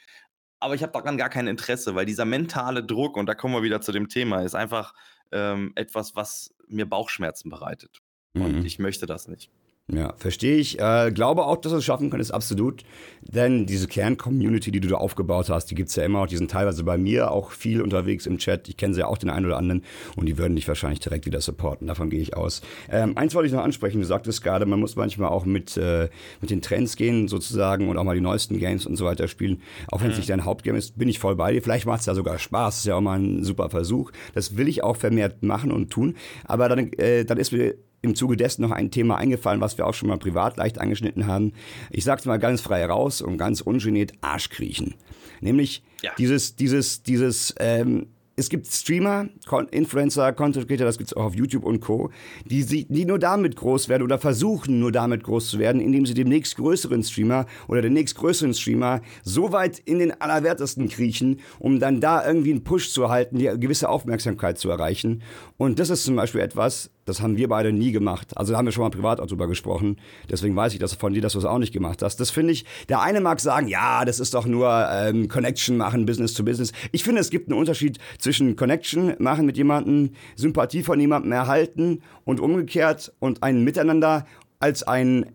Aber ich habe daran gar kein Interesse, weil dieser mentale Druck, und da kommen wir wieder zu dem Thema, ist einfach ähm, etwas, was mir Bauchschmerzen bereitet. Mhm. Und ich möchte das nicht. Ja, verstehe ich. Äh, glaube auch, dass du es schaffen könntest, absolut. Denn diese Kern-Community, die du da aufgebaut hast, die gibt es ja immer auch. Die sind teilweise bei mir auch viel unterwegs im Chat. Ich kenne sie ja auch den einen oder anderen und die würden dich wahrscheinlich direkt wieder supporten. Davon gehe ich aus. Ähm, eins wollte ich noch ansprechen. Du sagtest gerade, man muss manchmal auch mit, äh, mit den Trends gehen sozusagen und auch mal die neuesten Games und so weiter spielen. Auch wenn es mhm. nicht dein Hauptgame ist, bin ich voll bei dir. Vielleicht macht es ja sogar Spaß. Das ist ja auch mal ein super Versuch. Das will ich auch vermehrt machen und tun. Aber dann, äh, dann ist mir im Zuge dessen noch ein Thema eingefallen, was wir auch schon mal privat leicht angeschnitten haben. Ich sag's mal ganz frei raus und ganz ungeniert Arschkriechen. Nämlich ja. dieses, dieses, dieses, ähm, es gibt Streamer, Influencer, Content Creator, das gibt es auch auf YouTube und Co., die, die nur damit groß werden oder versuchen nur damit groß zu werden, indem sie dem nächstgrößeren Streamer oder den nächstgrößeren Streamer so weit in den Allerwertesten kriechen, um dann da irgendwie einen Push zu erhalten, die gewisse Aufmerksamkeit zu erreichen. Und das ist zum Beispiel etwas, das haben wir beide nie gemacht. Also da haben wir schon mal privat auch drüber gesprochen. Deswegen weiß ich das von dir, dass du es auch nicht gemacht hast. Das finde ich, der eine mag sagen, ja, das ist doch nur ähm, Connection machen, Business to Business. Ich finde, es gibt einen Unterschied zwischen Connection machen mit jemandem, Sympathie von jemandem erhalten und umgekehrt und ein Miteinander als ein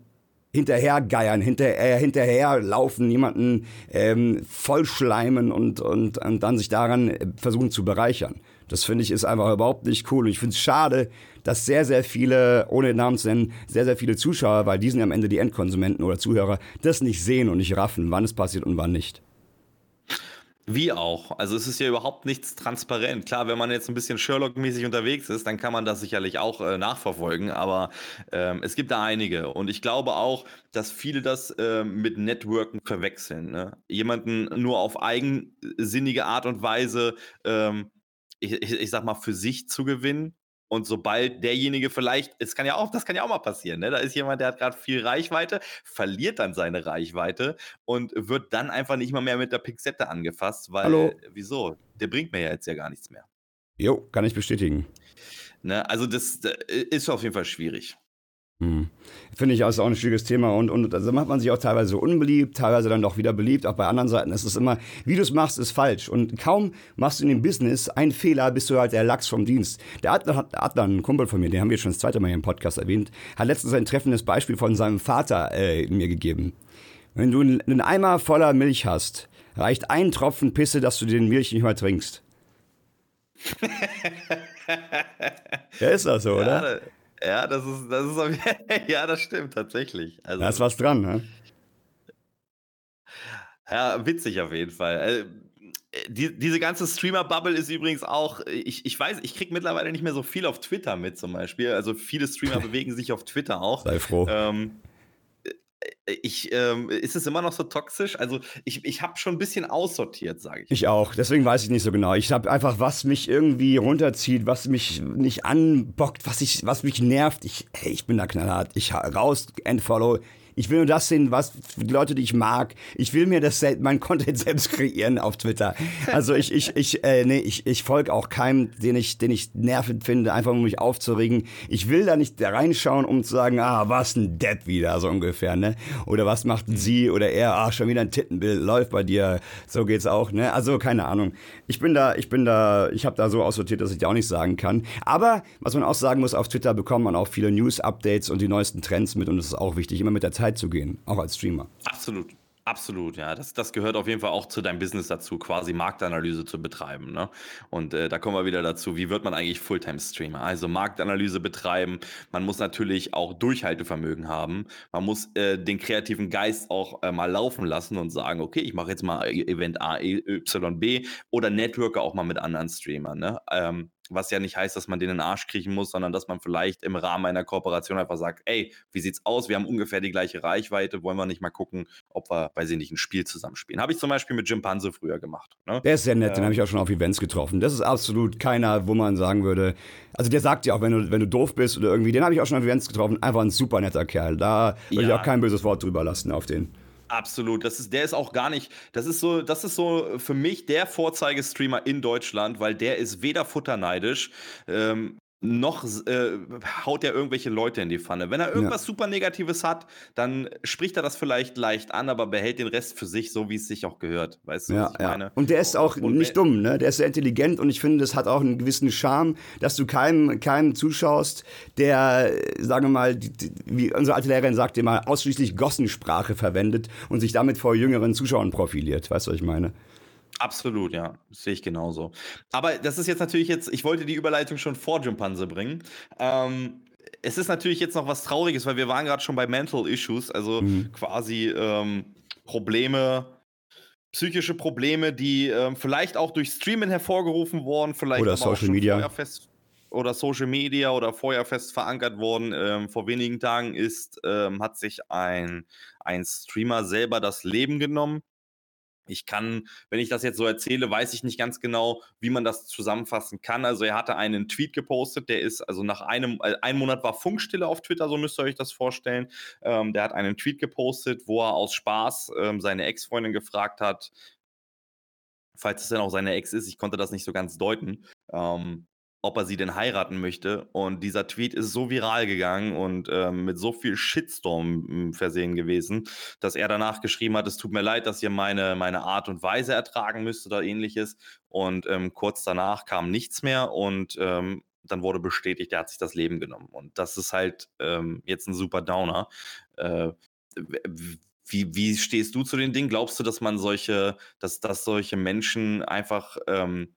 hinterhergeiern, hinterher, hinterherlaufen, jemanden ähm, vollschleimen und, und, und dann sich daran versuchen zu bereichern. Das finde ich ist einfach überhaupt nicht cool. Und ich finde es schade, dass sehr, sehr viele, ohne Namen zu nennen, sehr, sehr viele Zuschauer, weil die sind ja am Ende die Endkonsumenten oder Zuhörer, das nicht sehen und nicht raffen, wann es passiert und wann nicht. Wie auch. Also es ist ja überhaupt nichts transparent. Klar, wenn man jetzt ein bisschen Sherlock-mäßig unterwegs ist, dann kann man das sicherlich auch äh, nachverfolgen, aber ähm, es gibt da einige. Und ich glaube auch, dass viele das äh, mit Networken verwechseln. Ne? Jemanden nur auf eigensinnige Art und Weise, ähm, ich, ich, ich sag mal, für sich zu gewinnen, und sobald derjenige vielleicht, es kann ja auch, das kann ja auch mal passieren, ne? Da ist jemand, der hat gerade viel Reichweite, verliert dann seine Reichweite und wird dann einfach nicht mal mehr mit der Pixette angefasst, weil Hallo. wieso? Der bringt mir ja jetzt ja gar nichts mehr. Jo, kann ich bestätigen. Ne? Also das, das ist auf jeden Fall schwierig. Hm. Finde ich auch ein schwieriges Thema und, und also macht man sich auch teilweise unbeliebt, teilweise dann doch wieder beliebt. Auch bei anderen Seiten ist es immer, wie du es machst, ist falsch. Und kaum machst du in dem Business einen Fehler, bist du halt der Lachs vom Dienst. Der Adler, Adler ein Kumpel von mir, den haben wir schon das zweite Mal hier im Podcast erwähnt, hat letztens ein treffendes Beispiel von seinem Vater äh, mir gegeben. Wenn du einen Eimer voller Milch hast, reicht ein Tropfen Pisse, dass du den Milch nicht mal trinkst. [LAUGHS] ja, ist das so, oder? Ja, ja, das ist, das ist, [LAUGHS] ja, das stimmt tatsächlich. Also, da ist was dran, ne? Ja, witzig auf jeden Fall. Also, die, diese ganze Streamer-Bubble ist übrigens auch, ich, ich weiß, ich kriege mittlerweile nicht mehr so viel auf Twitter mit zum Beispiel. Also viele Streamer [LAUGHS] bewegen sich auf Twitter auch. Sei froh. Ähm, ich, ähm, ist es immer noch so toxisch? Also ich, ich habe schon ein bisschen aussortiert, sage ich. Ich auch, deswegen weiß ich nicht so genau. Ich habe einfach, was mich irgendwie runterzieht, was mich nicht anbockt, was, ich, was mich nervt. Ich, hey, ich bin da knallhart. Ich raus, entfollow. Ich will nur das sehen, was die Leute, die ich mag. Ich will mir das mein Content [LAUGHS] selbst kreieren auf Twitter. Also ich ich ich äh, nee, ich ich folge auch keinem, den ich den ich nervend finde, einfach um mich aufzuregen. Ich will da nicht reinschauen, um zu sagen, ah, was ein Depp wieder so ungefähr, ne? Oder was macht mhm. sie oder er? Ah, schon wieder ein Tittenbild läuft bei dir. So geht's auch, ne? Also keine Ahnung. Ich bin da ich bin da ich habe da so aussortiert, dass ich dir auch nicht sagen kann, aber was man auch sagen muss, auf Twitter bekommt man auch viele News Updates und die neuesten Trends mit und das ist auch wichtig, immer mit der Zeit Zeit zu gehen, auch als Streamer. Absolut. Absolut, ja. Das, das gehört auf jeden Fall auch zu deinem Business dazu, quasi Marktanalyse zu betreiben. Ne? Und äh, da kommen wir wieder dazu, wie wird man eigentlich Fulltime-Streamer? Also Marktanalyse betreiben, man muss natürlich auch Durchhaltevermögen haben, man muss äh, den kreativen Geist auch äh, mal laufen lassen und sagen, okay, ich mache jetzt mal Event A, Y, B oder Networker auch mal mit anderen Streamern. Ne? Ähm, was ja nicht heißt, dass man den in den Arsch kriechen muss, sondern dass man vielleicht im Rahmen einer Kooperation einfach sagt, ey, wie sieht's aus? Wir haben ungefähr die gleiche Reichweite, wollen wir nicht mal gucken, ob wir, weiß ich nicht, ein Spiel zusammenspielen. Habe ich zum Beispiel mit Jim Panse früher gemacht. Ne? Der ist sehr nett, äh, den habe ich auch schon auf Events getroffen. Das ist absolut keiner, wo man sagen würde, also der sagt ja auch, wenn du, wenn du doof bist oder irgendwie, den habe ich auch schon auf Events getroffen, einfach ein super netter Kerl. Da würde ja. ich auch kein böses Wort drüber lassen auf den. Absolut. Das ist, der ist auch gar nicht, das ist so, das ist so für mich der Vorzeigestreamer in Deutschland, weil der ist weder futterneidisch, ähm, noch äh, haut er irgendwelche Leute in die Pfanne. Wenn er irgendwas ja. super Negatives hat, dann spricht er das vielleicht leicht an, aber behält den Rest für sich, so wie es sich auch gehört. Weißt du, ja, was ich ja. meine? Und der ist auch und nicht dumm, ne? Der ist sehr intelligent und ich finde, das hat auch einen gewissen Charme, dass du keinem, keinem zuschaust, der, sagen wir mal, die, die, wie unsere alte Lehrerin sagte immer, ausschließlich Gossensprache verwendet und sich damit vor jüngeren Zuschauern profiliert. Weißt du, was ich meine? Absolut, ja. Sehe ich genauso. Aber das ist jetzt natürlich jetzt, ich wollte die Überleitung schon vor Jimpanse bringen. Ähm, es ist natürlich jetzt noch was Trauriges, weil wir waren gerade schon bei Mental Issues, also mhm. quasi ähm, Probleme, psychische Probleme, die ähm, vielleicht auch durch Streamen hervorgerufen wurden, vielleicht oder Social Media. Feuerfest oder Social Media oder Feuerfest verankert worden. Ähm, vor wenigen Tagen ist, ähm, hat sich ein, ein Streamer selber das Leben genommen. Ich kann, wenn ich das jetzt so erzähle, weiß ich nicht ganz genau, wie man das zusammenfassen kann. Also er hatte einen Tweet gepostet, der ist, also nach einem, äh, ein Monat war Funkstille auf Twitter, so müsst ihr euch das vorstellen. Ähm, der hat einen Tweet gepostet, wo er aus Spaß ähm, seine Ex-Freundin gefragt hat, falls es denn auch seine Ex ist, ich konnte das nicht so ganz deuten, ähm, ob er sie denn heiraten möchte. Und dieser Tweet ist so viral gegangen und ähm, mit so viel Shitstorm hm, versehen gewesen, dass er danach geschrieben hat, es tut mir leid, dass ihr meine, meine Art und Weise ertragen müsst oder ähnliches. Und ähm, kurz danach kam nichts mehr und ähm, dann wurde bestätigt, er hat sich das Leben genommen. Und das ist halt ähm, jetzt ein super Downer. Äh, wie, wie stehst du zu den Dingen? Glaubst du, dass man solche, dass, dass solche Menschen einfach ähm,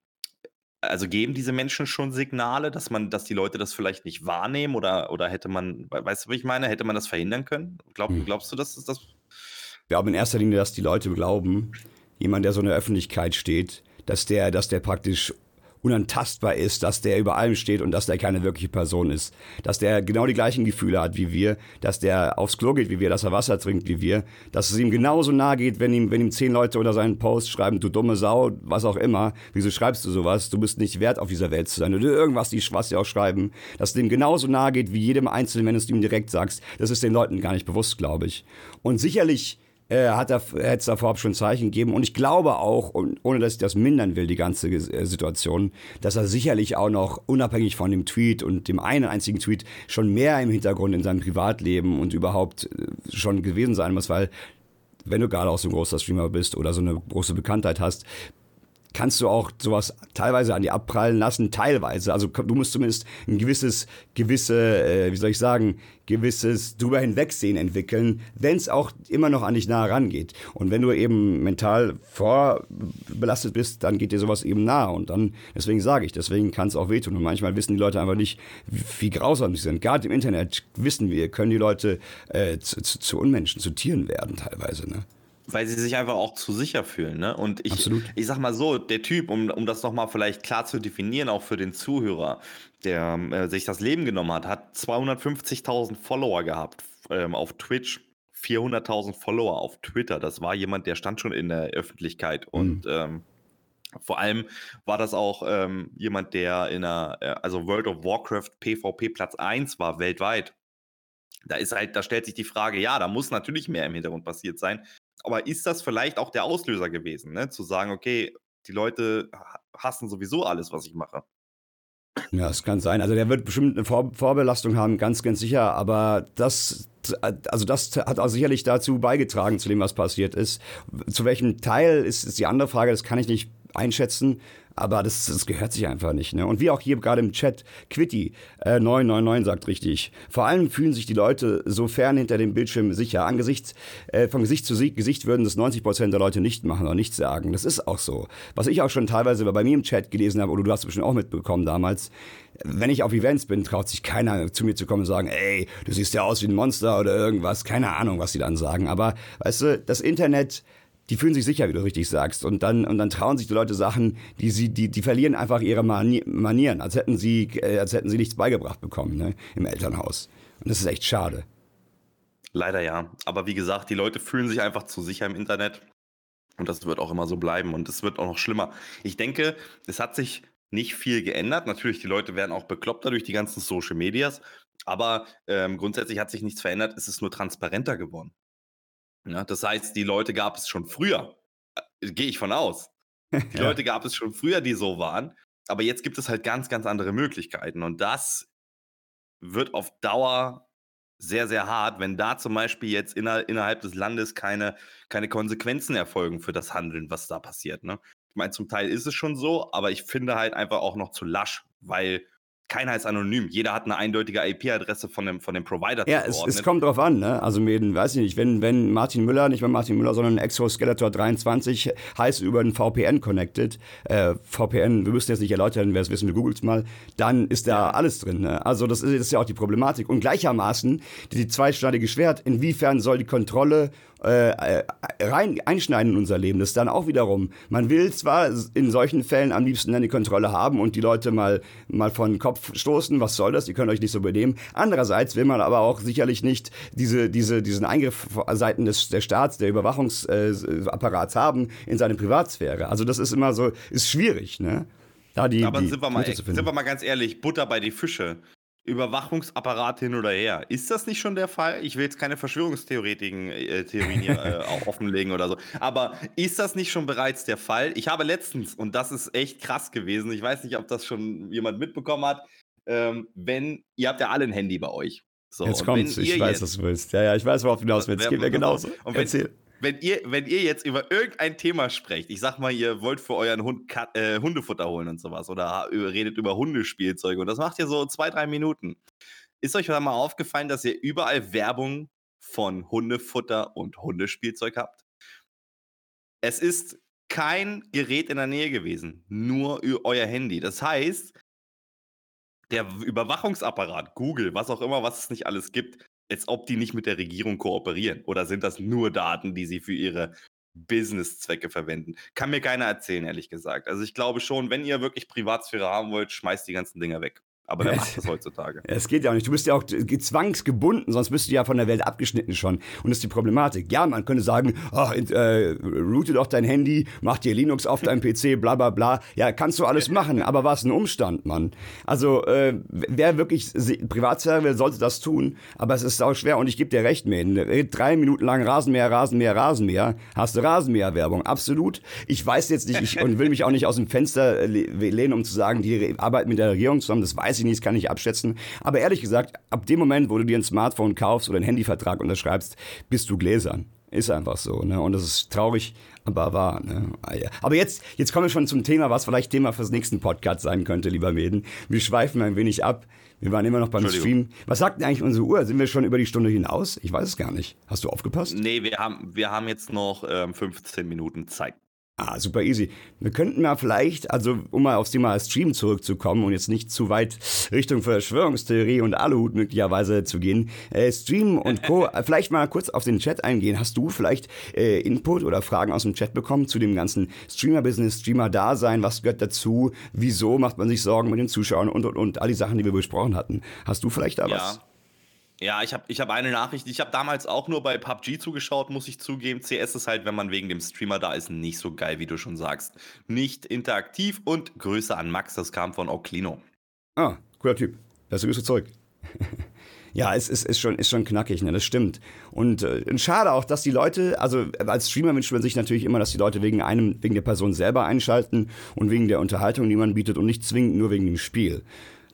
also geben diese Menschen schon Signale, dass man, dass die Leute das vielleicht nicht wahrnehmen oder, oder hätte man, weißt du, wie ich meine, hätte man das verhindern können? Glaub, hm. Glaubst du, dass das? Ich glaube in erster Linie, dass die Leute glauben, jemand, der so in der Öffentlichkeit steht, dass der, dass der praktisch unantastbar ist, dass der über allem steht und dass der keine wirkliche Person ist. Dass der genau die gleichen Gefühle hat wie wir, dass der aufs Klo geht wie wir, dass er Wasser trinkt wie wir, dass es ihm genauso nahe geht, wenn ihm, wenn ihm zehn Leute unter seinen Post schreiben, du dumme Sau, was auch immer, wieso schreibst du sowas, du bist nicht wert auf dieser Welt zu sein. Oder irgendwas, die, was sie auch schreiben, dass es dem genauso nahe geht wie jedem Einzelnen, wenn du es ihm direkt sagst, das ist den Leuten gar nicht bewusst, glaube ich. Und sicherlich äh, hat er, hätte es da vorab schon Zeichen gegeben. Und ich glaube auch, und ohne dass ich das mindern will, die ganze äh, Situation, dass er sicherlich auch noch unabhängig von dem Tweet und dem einen einzigen Tweet schon mehr im Hintergrund in seinem Privatleben und überhaupt äh, schon gewesen sein muss, weil wenn du gerade auch so ein großer Streamer bist oder so eine große Bekanntheit hast, kannst du auch sowas teilweise an dir abprallen lassen, teilweise. Also du musst zumindest ein gewisses, gewisse, äh, wie soll ich sagen, gewisses drüber hinwegsehen entwickeln, wenn es auch immer noch an dich nah rangeht. Und wenn du eben mental vorbelastet bist, dann geht dir sowas eben nah. Und dann, deswegen sage ich, deswegen kann es auch wehtun. Und manchmal wissen die Leute einfach nicht, wie, wie grausam sie sind. Gerade im Internet wissen wir, können die Leute äh, zu, zu, zu Unmenschen, zu Tieren werden teilweise. Ne? Weil sie sich einfach auch zu sicher fühlen. Ne? Und ich, Absolut. ich sag mal so, der Typ, um, um das nochmal vielleicht klar zu definieren, auch für den Zuhörer, der äh, sich das Leben genommen hat, hat 250.000 Follower gehabt ähm, auf Twitch. 400.000 Follower auf Twitter. Das war jemand, der stand schon in der Öffentlichkeit mhm. und ähm, vor allem war das auch ähm, jemand, der in einer, äh, also World of Warcraft PvP Platz 1 war weltweit. Da ist halt, da stellt sich die Frage, ja, da muss natürlich mehr im Hintergrund passiert sein. Aber ist das vielleicht auch der Auslöser gewesen, ne? zu sagen, okay, die Leute hassen sowieso alles, was ich mache? Ja, es kann sein. Also der wird bestimmt eine Vor Vorbelastung haben, ganz, ganz sicher. Aber das, also das hat auch sicherlich dazu beigetragen, zu dem, was passiert ist. Zu welchem Teil ist, ist die andere Frage, das kann ich nicht einschätzen. Aber das, das gehört sich einfach nicht. Ne? Und wie auch hier gerade im Chat, Quitty äh, 999 sagt richtig. Vor allem fühlen sich die Leute so fern hinter dem Bildschirm sicher. Angesichts, äh, von Gesicht zu Gesicht würden das 90 Prozent der Leute nicht machen oder nicht sagen. Das ist auch so. Was ich auch schon teilweise bei mir im Chat gelesen habe, oder du hast es bestimmt auch mitbekommen damals, wenn ich auf Events bin, traut sich keiner zu mir zu kommen und sagen, ey, du siehst ja aus wie ein Monster oder irgendwas. Keine Ahnung, was sie dann sagen. Aber weißt du, das Internet die fühlen sich sicher, wie du richtig sagst. Und dann, und dann trauen sich die Leute Sachen, die sie, die, die verlieren einfach ihre Mani Manieren, als hätten sie, äh, als hätten sie nichts beigebracht bekommen, ne, im Elternhaus. Und das ist echt schade. Leider ja. Aber wie gesagt, die Leute fühlen sich einfach zu sicher im Internet. Und das wird auch immer so bleiben. Und es wird auch noch schlimmer. Ich denke, es hat sich nicht viel geändert. Natürlich, die Leute werden auch bekloppter durch die ganzen Social Medias. Aber ähm, grundsätzlich hat sich nichts verändert. Es ist nur transparenter geworden. Ja, das heißt, die Leute gab es schon früher. Äh, Gehe ich von aus. [LAUGHS] Die ja. Leute gab es schon früher, die so waren. Aber jetzt gibt es halt ganz, ganz andere Möglichkeiten. Und das wird auf Dauer sehr, sehr hart, wenn da zum Beispiel jetzt inner, innerhalb des Landes keine, keine Konsequenzen erfolgen für das Handeln, was da passiert. Ne? Ich meine, zum Teil ist es schon so, aber ich finde halt einfach auch noch zu lasch, weil keiner ist anonym. Jeder hat eine eindeutige IP-Adresse von dem, von dem Provider Ja, es, es, kommt drauf an, ne? Also, mir, weiß ich nicht, wenn, wenn Martin Müller, nicht mehr Martin Müller, sondern Exoskeletor 23 heißt über einen VPN connected, äh, VPN, wir müssen jetzt nicht erläutern, wer es wissen, wir googelt mal, dann ist da alles drin. Ne? Also, das ist, das ist ja auch die Problematik. Und gleichermaßen die zweischneidige Schwert, inwiefern soll die Kontrolle äh, rein einschneiden in unser Leben. Das ist dann auch wiederum, man will zwar in solchen Fällen am liebsten eine Kontrolle haben und die Leute mal, mal vor den Kopf stoßen, was soll das, ihr könnt euch nicht so benehmen. Andererseits will man aber auch sicherlich nicht diese, diese, diesen Eingriff seiten des, der Staats, der Überwachungsapparats äh, haben in seine Privatsphäre. Also das ist immer so, ist schwierig, ne? Da die, aber die sind, wir mal, sind wir mal ganz ehrlich, Butter bei die Fische. Überwachungsapparat hin oder her. Ist das nicht schon der Fall? Ich will jetzt keine Verschwörungstheorien äh, Theorien hier, äh, auch offenlegen oder so. Aber ist das nicht schon bereits der Fall? Ich habe letztens, und das ist echt krass gewesen, ich weiß nicht, ob das schon jemand mitbekommen hat, ähm, wenn, ihr habt ja alle ein Handy bei euch. So, jetzt kommt's, ich weiß, jetzt, was du willst. Ja, ja, ich weiß, worauf du hinaus willst. Geht mir genauso. Und wenn, Erzähl wenn ihr, wenn ihr jetzt über irgendein Thema sprecht, ich sag mal, ihr wollt für euren Hund Kat äh, Hundefutter holen und sowas oder redet über Hundespielzeuge und das macht ihr so zwei, drei Minuten. Ist euch mal aufgefallen, dass ihr überall Werbung von Hundefutter und Hundespielzeug habt? Es ist kein Gerät in der Nähe gewesen, nur euer Handy. Das heißt, der Überwachungsapparat, Google, was auch immer, was es nicht alles gibt, als ob die nicht mit der Regierung kooperieren. Oder sind das nur Daten, die sie für ihre Business-Zwecke verwenden? Kann mir keiner erzählen, ehrlich gesagt. Also ich glaube schon, wenn ihr wirklich Privatsphäre haben wollt, schmeißt die ganzen Dinger weg. Aber wer [LAUGHS] macht das heutzutage? Es geht ja auch nicht. Du bist ja auch zwangsgebunden, sonst bist du ja von der Welt abgeschnitten schon. Und das ist die Problematik. Ja, man könnte sagen, oh, äh, route doch dein Handy, mach dir Linux auf deinem PC, bla bla bla. Ja, kannst du alles machen, aber was ein Umstand, Mann. Also, äh, wer wirklich Privatsphäre will, sollte das tun. Aber es ist auch schwer und ich gebe dir recht, man. Drei Minuten lang Rasenmäher, Rasenmäher, Rasenmäher. Hast du Rasenmäher-Werbung? Absolut. Ich weiß jetzt nicht ich, und will mich auch nicht aus dem Fenster lehnen, um zu sagen, die arbeiten mit der Regierung zusammen. Das weiß weiß ich nicht, das kann ich abschätzen. Aber ehrlich gesagt, ab dem Moment, wo du dir ein Smartphone kaufst oder einen Handyvertrag unterschreibst, bist du gläsern. Ist einfach so, ne? Und das ist traurig, aber wahr, ne? Ah, aber jetzt, jetzt kommen wir schon zum Thema, was vielleicht Thema fürs nächsten Podcast sein könnte, lieber Meden. Wir schweifen ein wenig ab. Wir waren immer noch beim Stream. Was sagt denn eigentlich unsere Uhr? Sind wir schon über die Stunde hinaus? Ich weiß es gar nicht. Hast du aufgepasst? Nee, wir haben, wir haben jetzt noch ähm, 15 Minuten Zeit. Ah, super easy. Wir könnten mal vielleicht, also um mal aufs Thema Stream zurückzukommen und jetzt nicht zu weit Richtung Verschwörungstheorie und Aluhut möglicherweise zu gehen, äh, Stream und Co. [LAUGHS] vielleicht mal kurz auf den Chat eingehen. Hast du vielleicht äh, Input oder Fragen aus dem Chat bekommen zu dem ganzen Streamer-Business, Streamer-Dasein? Was gehört dazu? Wieso macht man sich Sorgen mit den Zuschauern und, und, und all die Sachen, die wir besprochen hatten? Hast du vielleicht da ja. was? Ja, ich habe ich hab eine Nachricht. Ich habe damals auch nur bei PUBG zugeschaut, muss ich zugeben. CS ist halt, wenn man wegen dem Streamer da ist, nicht so geil, wie du schon sagst. Nicht interaktiv und Grüße an Max, das kam von Oclino. Ah, cooler Typ. Das ist Zeug. ja, es ist, ist, schon, ist schon knackig, ne? das stimmt. Und äh, schade auch, dass die Leute, also als Streamer wünscht man sich natürlich immer, dass die Leute wegen einem, wegen der Person selber einschalten und wegen der Unterhaltung, die man bietet und nicht zwingend nur wegen dem Spiel.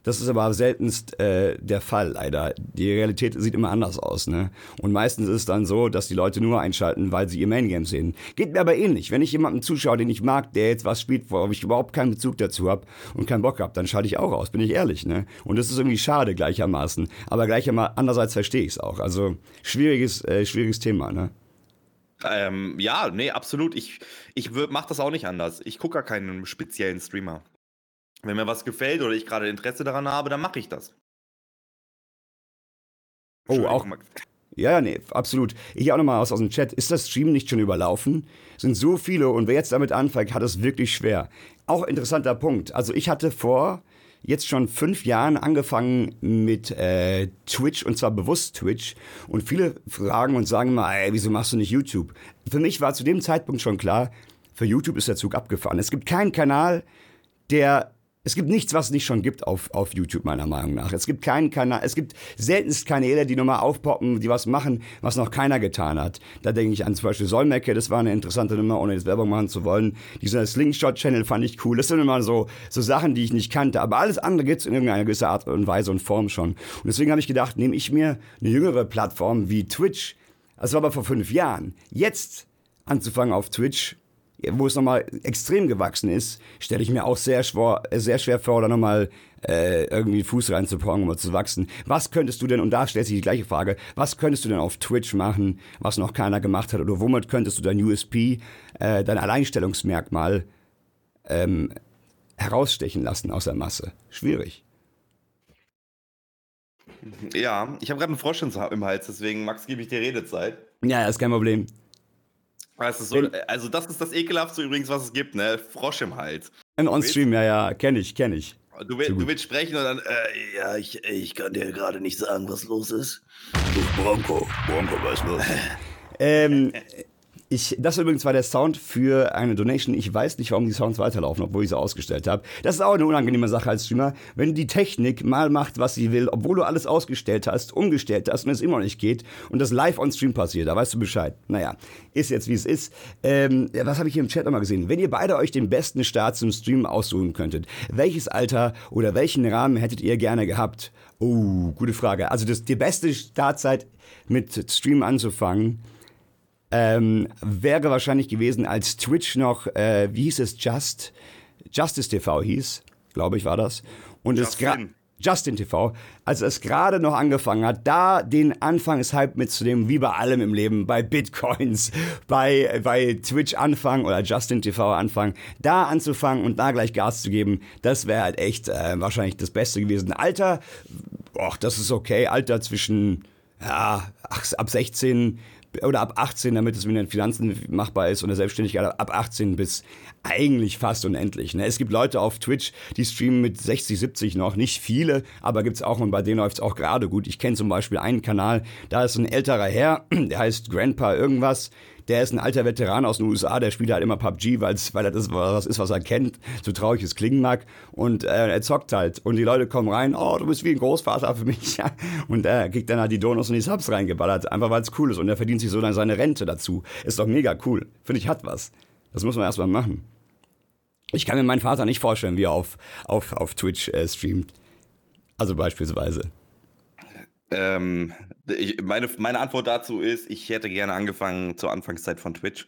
Das ist aber seltenst äh, der Fall, leider. Die Realität sieht immer anders aus. Ne? Und meistens ist es dann so, dass die Leute nur einschalten, weil sie ihr Main-Game sehen. Geht mir aber ähnlich. Wenn ich jemanden zuschaue, den ich mag, der jetzt was spielt, worauf ich überhaupt keinen Bezug dazu habe und keinen Bock habe, dann schalte ich auch aus, bin ich ehrlich. Ne? Und das ist irgendwie schade gleichermaßen. Aber gleichermaßen, andererseits verstehe ich es auch. Also schwieriges, äh, schwieriges Thema. Ne? Ähm, ja, nee, absolut. Ich, ich mache das auch nicht anders. Ich gucke gar keinen speziellen Streamer. Wenn mir was gefällt oder ich gerade Interesse daran habe, dann mache ich das. Oh, auch, Ja, nee, absolut. Hier auch nochmal aus, aus dem Chat. Ist das Stream nicht schon überlaufen? Sind so viele und wer jetzt damit anfängt, hat es wirklich schwer. Auch interessanter Punkt. Also ich hatte vor jetzt schon fünf Jahren angefangen mit äh, Twitch und zwar bewusst Twitch. Und viele fragen und sagen mal, ey, wieso machst du nicht YouTube? Für mich war zu dem Zeitpunkt schon klar, für YouTube ist der Zug abgefahren. Es gibt keinen Kanal, der es gibt nichts, was es nicht schon gibt auf, auf YouTube, meiner Meinung nach. Es gibt keinen Kanal, es gibt seltenst Kanäle, die nochmal aufpoppen, die was machen, was noch keiner getan hat. Da denke ich an zum Beispiel Solmecke, das war eine interessante Nummer, ohne jetzt Werbung machen zu wollen. Dieser Slingshot-Channel fand ich cool. Das sind immer so, so Sachen, die ich nicht kannte. Aber alles andere gibt's in irgendeiner gewissen Art und Weise und Form schon. Und deswegen habe ich gedacht, nehme ich mir eine jüngere Plattform wie Twitch. Das war aber vor fünf Jahren. Jetzt anzufangen auf Twitch wo es nochmal extrem gewachsen ist, stelle ich mir auch sehr schwer, sehr schwer vor, da nochmal äh, irgendwie Fuß reinzupacken, um zu wachsen. Was könntest du denn, und da stellt sich die gleiche Frage, was könntest du denn auf Twitch machen, was noch keiner gemacht hat, oder womit könntest du dein USP, äh, dein Alleinstellungsmerkmal ähm, herausstechen lassen aus der Masse? Schwierig. Ja, ich habe gerade einen Frosch im Hals, deswegen, Max, gebe ich dir Redezeit. Ja, ist kein Problem. Also, so, also das ist das ekelhaftste übrigens, was es gibt, ne? Frosch im Hals. Im On-Stream, ja, ja, kenne ich, kenne ich. Du, will, du willst sprechen und dann, äh, ja, ich, ich kann dir gerade nicht sagen, was los ist. Du Bronco, Bronco, was ist los? ähm, [LAUGHS] ich, das übrigens war der Sound für eine Donation. Ich weiß nicht, warum die Sounds weiterlaufen, obwohl ich sie ausgestellt habe. Das ist auch eine unangenehme Sache als Streamer. Wenn die Technik mal macht, was sie will, obwohl du alles ausgestellt hast, umgestellt hast und es immer noch nicht geht und das live on Stream passiert, da weißt du Bescheid. Naja, ist jetzt wie es ist. Ähm, was habe ich hier im Chat nochmal gesehen? Wenn ihr beide euch den besten Start zum Stream aussuchen könntet, welches Alter oder welchen Rahmen hättet ihr gerne gehabt? Oh, gute Frage. Also das, die beste Startzeit mit Stream anzufangen ähm, wäre wahrscheinlich gewesen, als Twitch noch, äh, wie hieß es, Just, Justice TV hieß, glaube ich war das. Und Justin. es Justin TV, als es gerade noch angefangen hat, da den Anfangshype mitzunehmen, wie bei allem im Leben, bei Bitcoins, [LAUGHS] bei, bei Twitch anfangen oder Justin TV anfangen, da anzufangen und da gleich Gas zu geben, das wäre halt echt äh, wahrscheinlich das Beste gewesen. Alter, boah, das ist okay, Alter zwischen, ja, ab 16 oder ab 18, damit es mit den Finanzen machbar ist und der Selbstständigkeit ab 18 bis eigentlich fast unendlich. Ne? Es gibt Leute auf Twitch, die streamen mit 60, 70 noch, nicht viele, aber gibt's auch und bei denen läuft's auch gerade gut. Ich kenne zum Beispiel einen Kanal, da ist ein älterer Herr, [CLEARS THROAT] der heißt Grandpa irgendwas, der ist ein alter Veteran aus den USA, der spielt halt immer PUBG, weil's, weil das was ist, was er kennt, so traurig es klingen mag. Und äh, er zockt halt. Und die Leute kommen rein, oh, du bist wie ein Großvater für mich. [LAUGHS] und er kriegt dann halt die Donuts und die Subs reingeballert, einfach weil es cool ist. Und er verdient sich so dann seine Rente dazu. Ist doch mega cool. Finde ich, hat was. Das muss man erstmal machen. Ich kann mir meinen Vater nicht vorstellen, wie er auf, auf, auf Twitch äh, streamt. Also beispielsweise. Ähm, ich, meine, meine Antwort dazu ist, ich hätte gerne angefangen zur Anfangszeit von Twitch.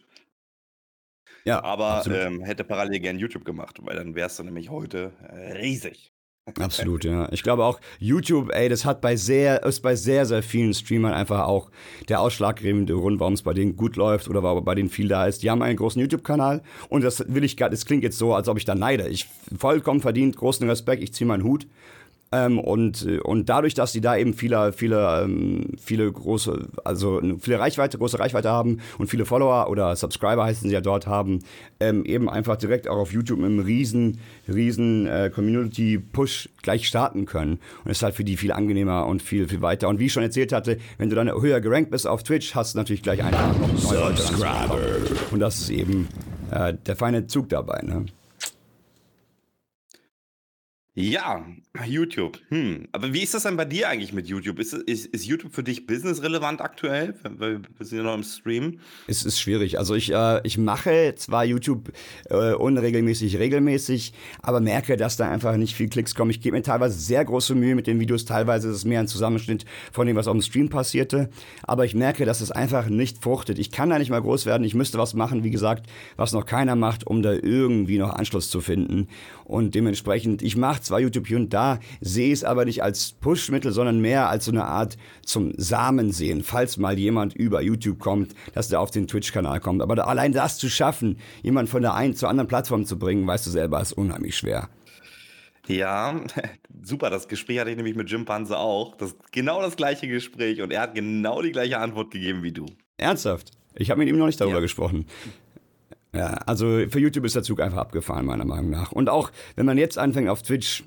Ja, aber ähm, hätte parallel gerne YouTube gemacht, weil dann wärst du nämlich heute äh, riesig. Absolut, ja. Ich glaube auch, YouTube, ey, das hat bei sehr, ist bei sehr, sehr vielen Streamern einfach auch der ausschlaggebende Grund, warum es bei denen gut läuft oder warum bei denen viel da ist. Die haben einen großen YouTube-Kanal und das will ich gar, das klingt jetzt so, als ob ich da neide. Ich vollkommen verdient, großen Respekt, ich ziehe meinen Hut. Ähm, und, und dadurch, dass sie da eben viele, viele, ähm, viele große, also viele Reichweite, große Reichweite haben und viele Follower oder Subscriber heißen sie ja dort haben, ähm, eben einfach direkt auch auf YouTube mit einem riesen, riesen äh, Community-Push gleich starten können. Und es ist halt für die viel angenehmer und viel, viel weiter. Und wie ich schon erzählt hatte, wenn du dann höher gerankt bist auf Twitch, hast du natürlich gleich einfach noch Subscriber. Und das ist eben äh, der feine Zug dabei. Ne? Ja, YouTube. Hm. Aber wie ist das denn bei dir eigentlich mit YouTube? Ist, ist, ist YouTube für dich businessrelevant aktuell? Weil wir sind ja noch im Stream. Es ist schwierig. Also ich, äh, ich mache zwar YouTube äh, unregelmäßig, regelmäßig, aber merke, dass da einfach nicht viel Klicks kommen. Ich gebe mir teilweise sehr große Mühe mit den Videos. Teilweise ist es mehr ein Zusammenschnitt von dem, was auf dem Stream passierte. Aber ich merke, dass es einfach nicht fruchtet. Ich kann da nicht mal groß werden. Ich müsste was machen, wie gesagt, was noch keiner macht, um da irgendwie noch Anschluss zu finden. Und dementsprechend, ich mache zwar YouTube hier und da, sehe es aber nicht als Pushmittel, sondern mehr als so eine Art zum Samen sehen, falls mal jemand über YouTube kommt, dass der auf den Twitch-Kanal kommt. Aber da, allein das zu schaffen, jemand von der einen zur anderen Plattform zu bringen, weißt du selber, ist unheimlich schwer. Ja, [LAUGHS] super. Das Gespräch hatte ich nämlich mit Jim Panzer auch. Das genau das gleiche Gespräch und er hat genau die gleiche Antwort gegeben wie du. Ernsthaft? Ich habe mit ihm noch nicht darüber ja. gesprochen. Ja, also für YouTube ist der Zug einfach abgefahren, meiner Meinung nach. Und auch wenn man jetzt anfängt auf Twitch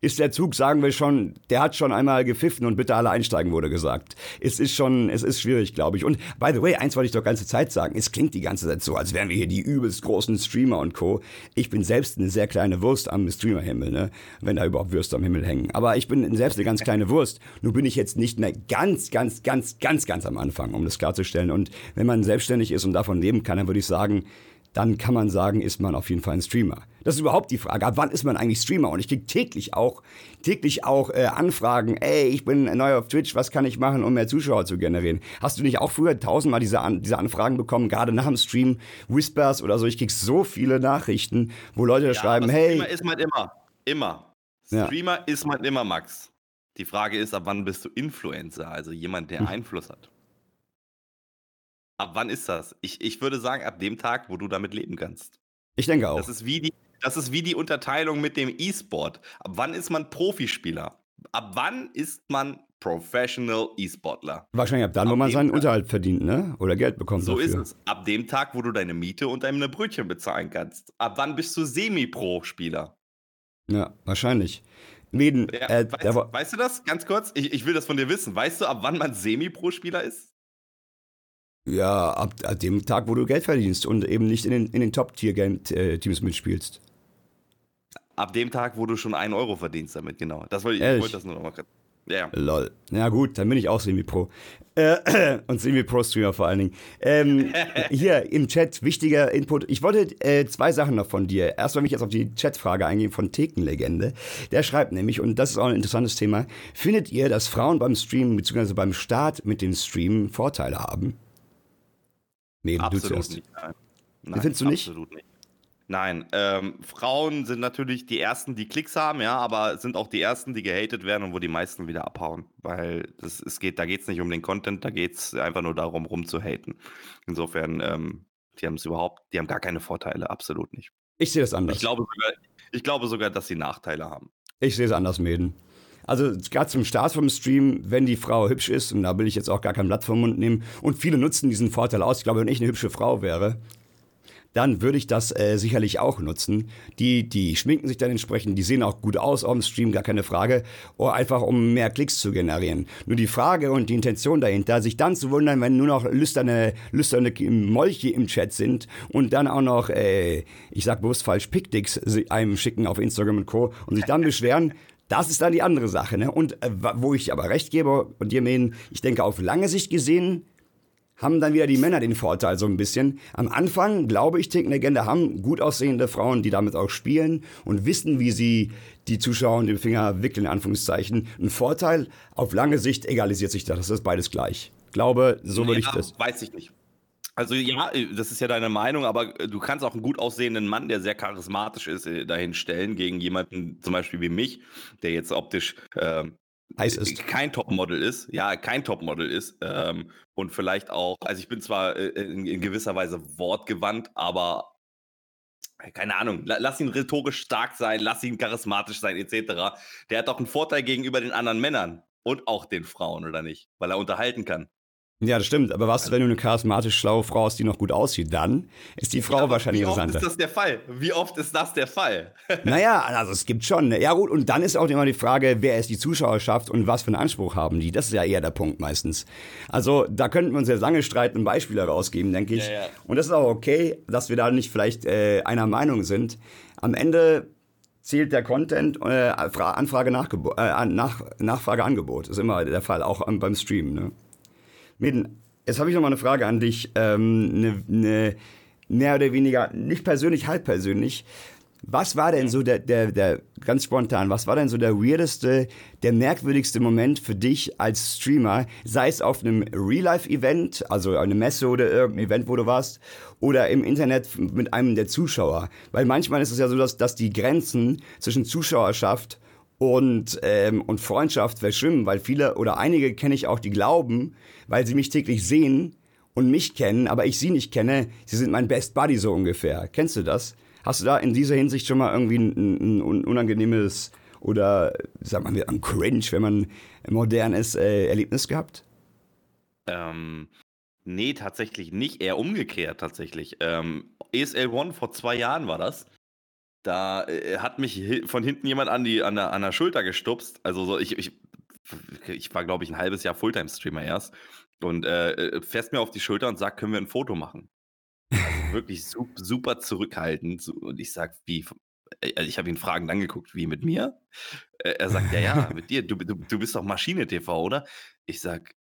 ist der Zug, sagen wir schon, der hat schon einmal gepfiffen und bitte alle einsteigen, wurde gesagt. Es ist schon, es ist schwierig, glaube ich. Und by the way, eins wollte ich doch ganze Zeit sagen. Es klingt die ganze Zeit so, als wären wir hier die übelst großen Streamer und Co. Ich bin selbst eine sehr kleine Wurst am Streamerhimmel, ne? Wenn da überhaupt Würste am Himmel hängen. Aber ich bin selbst eine ganz kleine Wurst. Nur bin ich jetzt nicht mehr ganz, ganz, ganz, ganz, ganz am Anfang, um das klarzustellen. Und wenn man selbstständig ist und davon leben kann, dann würde ich sagen, dann kann man sagen, ist man auf jeden Fall ein Streamer. Das ist überhaupt die Frage, ab wann ist man eigentlich Streamer? Und ich kriege täglich auch, täglich auch äh, Anfragen, ey, ich bin neu auf Twitch, was kann ich machen, um mehr Zuschauer zu generieren? Hast du nicht auch früher tausendmal diese, An diese Anfragen bekommen, gerade nach dem Stream, Whispers oder so? Ich krieg so viele Nachrichten, wo Leute ja, schreiben, hey... Streamer ist man immer, immer. Streamer ja. ist man immer, Max. Die Frage ist, ab wann bist du Influencer, also jemand, der hm. Einfluss hat? Ab wann ist das? Ich, ich würde sagen, ab dem Tag, wo du damit leben kannst. Ich denke auch. Das ist wie die, das ist wie die Unterteilung mit dem E-Sport. Ab wann ist man Profispieler? Ab wann ist man Professional E-Sportler? Wahrscheinlich ab dann, ab wo man seinen Tag. Unterhalt verdient, ne? Oder Geld bekommt. So dafür. ist es. Ab dem Tag, wo du deine Miete und deine Brötchen bezahlen kannst. Ab wann bist du Semi-Pro-Spieler? Ja, wahrscheinlich. Meden, ja, äh, weißt, weißt, du das? Ganz kurz, ich, ich will das von dir wissen. Weißt du, ab wann man Semi-Pro-Spieler ist? Ja, ab, ab, dem Tag, wo du Geld verdienst und eben nicht in den, in den Top-Tier-Teams mitspielst. Ab dem Tag, wo du schon einen Euro verdienst damit, genau. Das wollte ich, ich wollte das nur noch mal kurz. Ja. Lol. Ja gut, dann bin ich auch Semi-Pro. Äh, [CLEARS THROAT] und Semi-Pro-Streamer vor allen Dingen. Ähm, [LAUGHS] hier im Chat, wichtiger Input. Ich wollte äh, zwei Sachen noch von dir. Erst will ich jetzt auf die Chatfrage eingehen von Thekenlegende. Der schreibt nämlich, und das ist auch ein interessantes Thema, findet ihr, dass Frauen beim Streamen bzw. beim Start mit dem Streamen Vorteile haben? Nee, absolut du nicht. Nein. Nein, findest du nicht? Absolut nicht. Nein, ähm, Frauen sind natürlich die ersten, die Klicks haben, ja, aber sind auch die ersten, die gehatet werden und wo die meisten wieder abhauen. Weil das, es geht, da geht es nicht um den Content, da geht es einfach nur darum, rumzuhaten. Insofern, ähm, die haben es überhaupt, die haben gar keine Vorteile, absolut nicht. Ich sehe das anders. Ich glaube sogar, ich glaube sogar, dass sie Nachteile haben. Ich sehe es anders, Mäden. Also gerade zum Start vom Stream, wenn die Frau hübsch ist, und da will ich jetzt auch gar kein Blatt vom Mund nehmen, und viele nutzen diesen Vorteil aus. Ich glaube, wenn ich eine hübsche Frau wäre, dann würde ich das äh, sicherlich auch nutzen. Die, die schminken sich dann entsprechend, die sehen auch gut aus auf dem Stream, gar keine Frage. Oder einfach um mehr Klicks zu generieren. Nur die Frage und die Intention dahinter, sich dann zu wundern, wenn nur noch lüsterne, lüsterne Molche im Chat sind und dann auch noch, äh, ich sag bewusst falsch, Pickdicks einem schicken auf Instagram und Co. und sich dann [LAUGHS] beschweren, das ist dann die andere Sache. Ne? Und äh, wo ich aber recht gebe und dir meinen, ich denke auf lange Sicht gesehen, haben dann wieder die Männer den Vorteil so ein bisschen. Am Anfang, glaube ich, Ticken Legende haben gut aussehende Frauen, die damit auch spielen und wissen, wie sie die Zuschauer in den Finger wickeln, in Anführungszeichen. Ein Vorteil, auf lange Sicht egalisiert sich das. Das ist beides gleich. Glaube, so würde ja, ich das. Weiß ich nicht. Also ja, äh, das ist ja deine Meinung, aber äh, du kannst auch einen gut aussehenden Mann, der sehr charismatisch ist, äh, dahin stellen gegen jemanden zum Beispiel wie mich, der jetzt optisch äh, heiß ist. kein Topmodel ist, ja, kein Topmodel ist ähm, und vielleicht auch, also ich bin zwar in, in, gewisser Weise wortgewandt, aber keine Ahnung, lass ihn rhetorisch stark sein, lass ihn charismatisch sein, etc. Der hat doch einen Vorteil gegenüber den anderen Männern und auch den Frauen, oder nicht? Weil er unterhalten kann. Ja, das stimmt. Aber was, wenn du eine charismatisch schlaue Frau hast, die noch gut aussieht, dann ist die Frau ja, wahrscheinlich interessanter. Wie oft ist das der Fall? Wie oft ist das der Fall? [LAUGHS] naja, also es gibt schon. Ja gut, und dann ist auch immer die Frage, wer ist die Zuschauerschaft und was für einen Anspruch haben die? Das ist ja eher der Punkt meistens. Also da könnten wir uns jetzt lange streiten und Beispiele rausgeben, denke ich. Ja, ja. Und das ist auch okay, dass wir da nicht vielleicht äh, einer Meinung sind. Am Ende zählt der Content äh, Anfrage Nachgebo äh, nach Nachfrage Angebot. Ist immer der Fall, auch beim Stream. Ne? Meden, jetzt habe ich noch mal eine Frage an dich. Ähm, eine, eine mehr oder weniger, nicht persönlich, halb persönlich. Was war denn so der, der, der, ganz spontan, was war denn so der weirdeste, der merkwürdigste Moment für dich als Streamer, sei es auf einem Real-Life-Event, also eine Messe oder irgendein Event, wo du warst, oder im Internet mit einem der Zuschauer? Weil manchmal ist es ja so, dass, dass die Grenzen zwischen Zuschauerschaft und, ähm, und Freundschaft verschwimmen, weil viele oder einige kenne ich auch, die glauben, weil sie mich täglich sehen und mich kennen, aber ich sie nicht kenne, sie sind mein Best Buddy so ungefähr. Kennst du das? Hast du da in dieser Hinsicht schon mal irgendwie ein, ein unangenehmes oder, sag mal, ein Cringe, wenn man modern ist, äh, Erlebnis gehabt? Ähm, nee, tatsächlich nicht. Eher umgekehrt tatsächlich. Ähm, ESL One vor zwei Jahren war das. Da äh, hat mich von hinten jemand an, die, an, der, an der Schulter gestupst. Also so, ich, ich, ich war, glaube ich, ein halbes Jahr Fulltime-Streamer erst. Und äh, äh, fährst mir auf die Schulter und sagt, können wir ein Foto machen? Also [LAUGHS] wirklich super, super zurückhaltend. Und ich sag, wie? Äh, ich habe ihn fragend angeguckt, wie mit mir? Äh, er sagt, ja, ja, [LAUGHS] mit dir. Du, du, du bist doch Maschine TV, oder? Ich sag,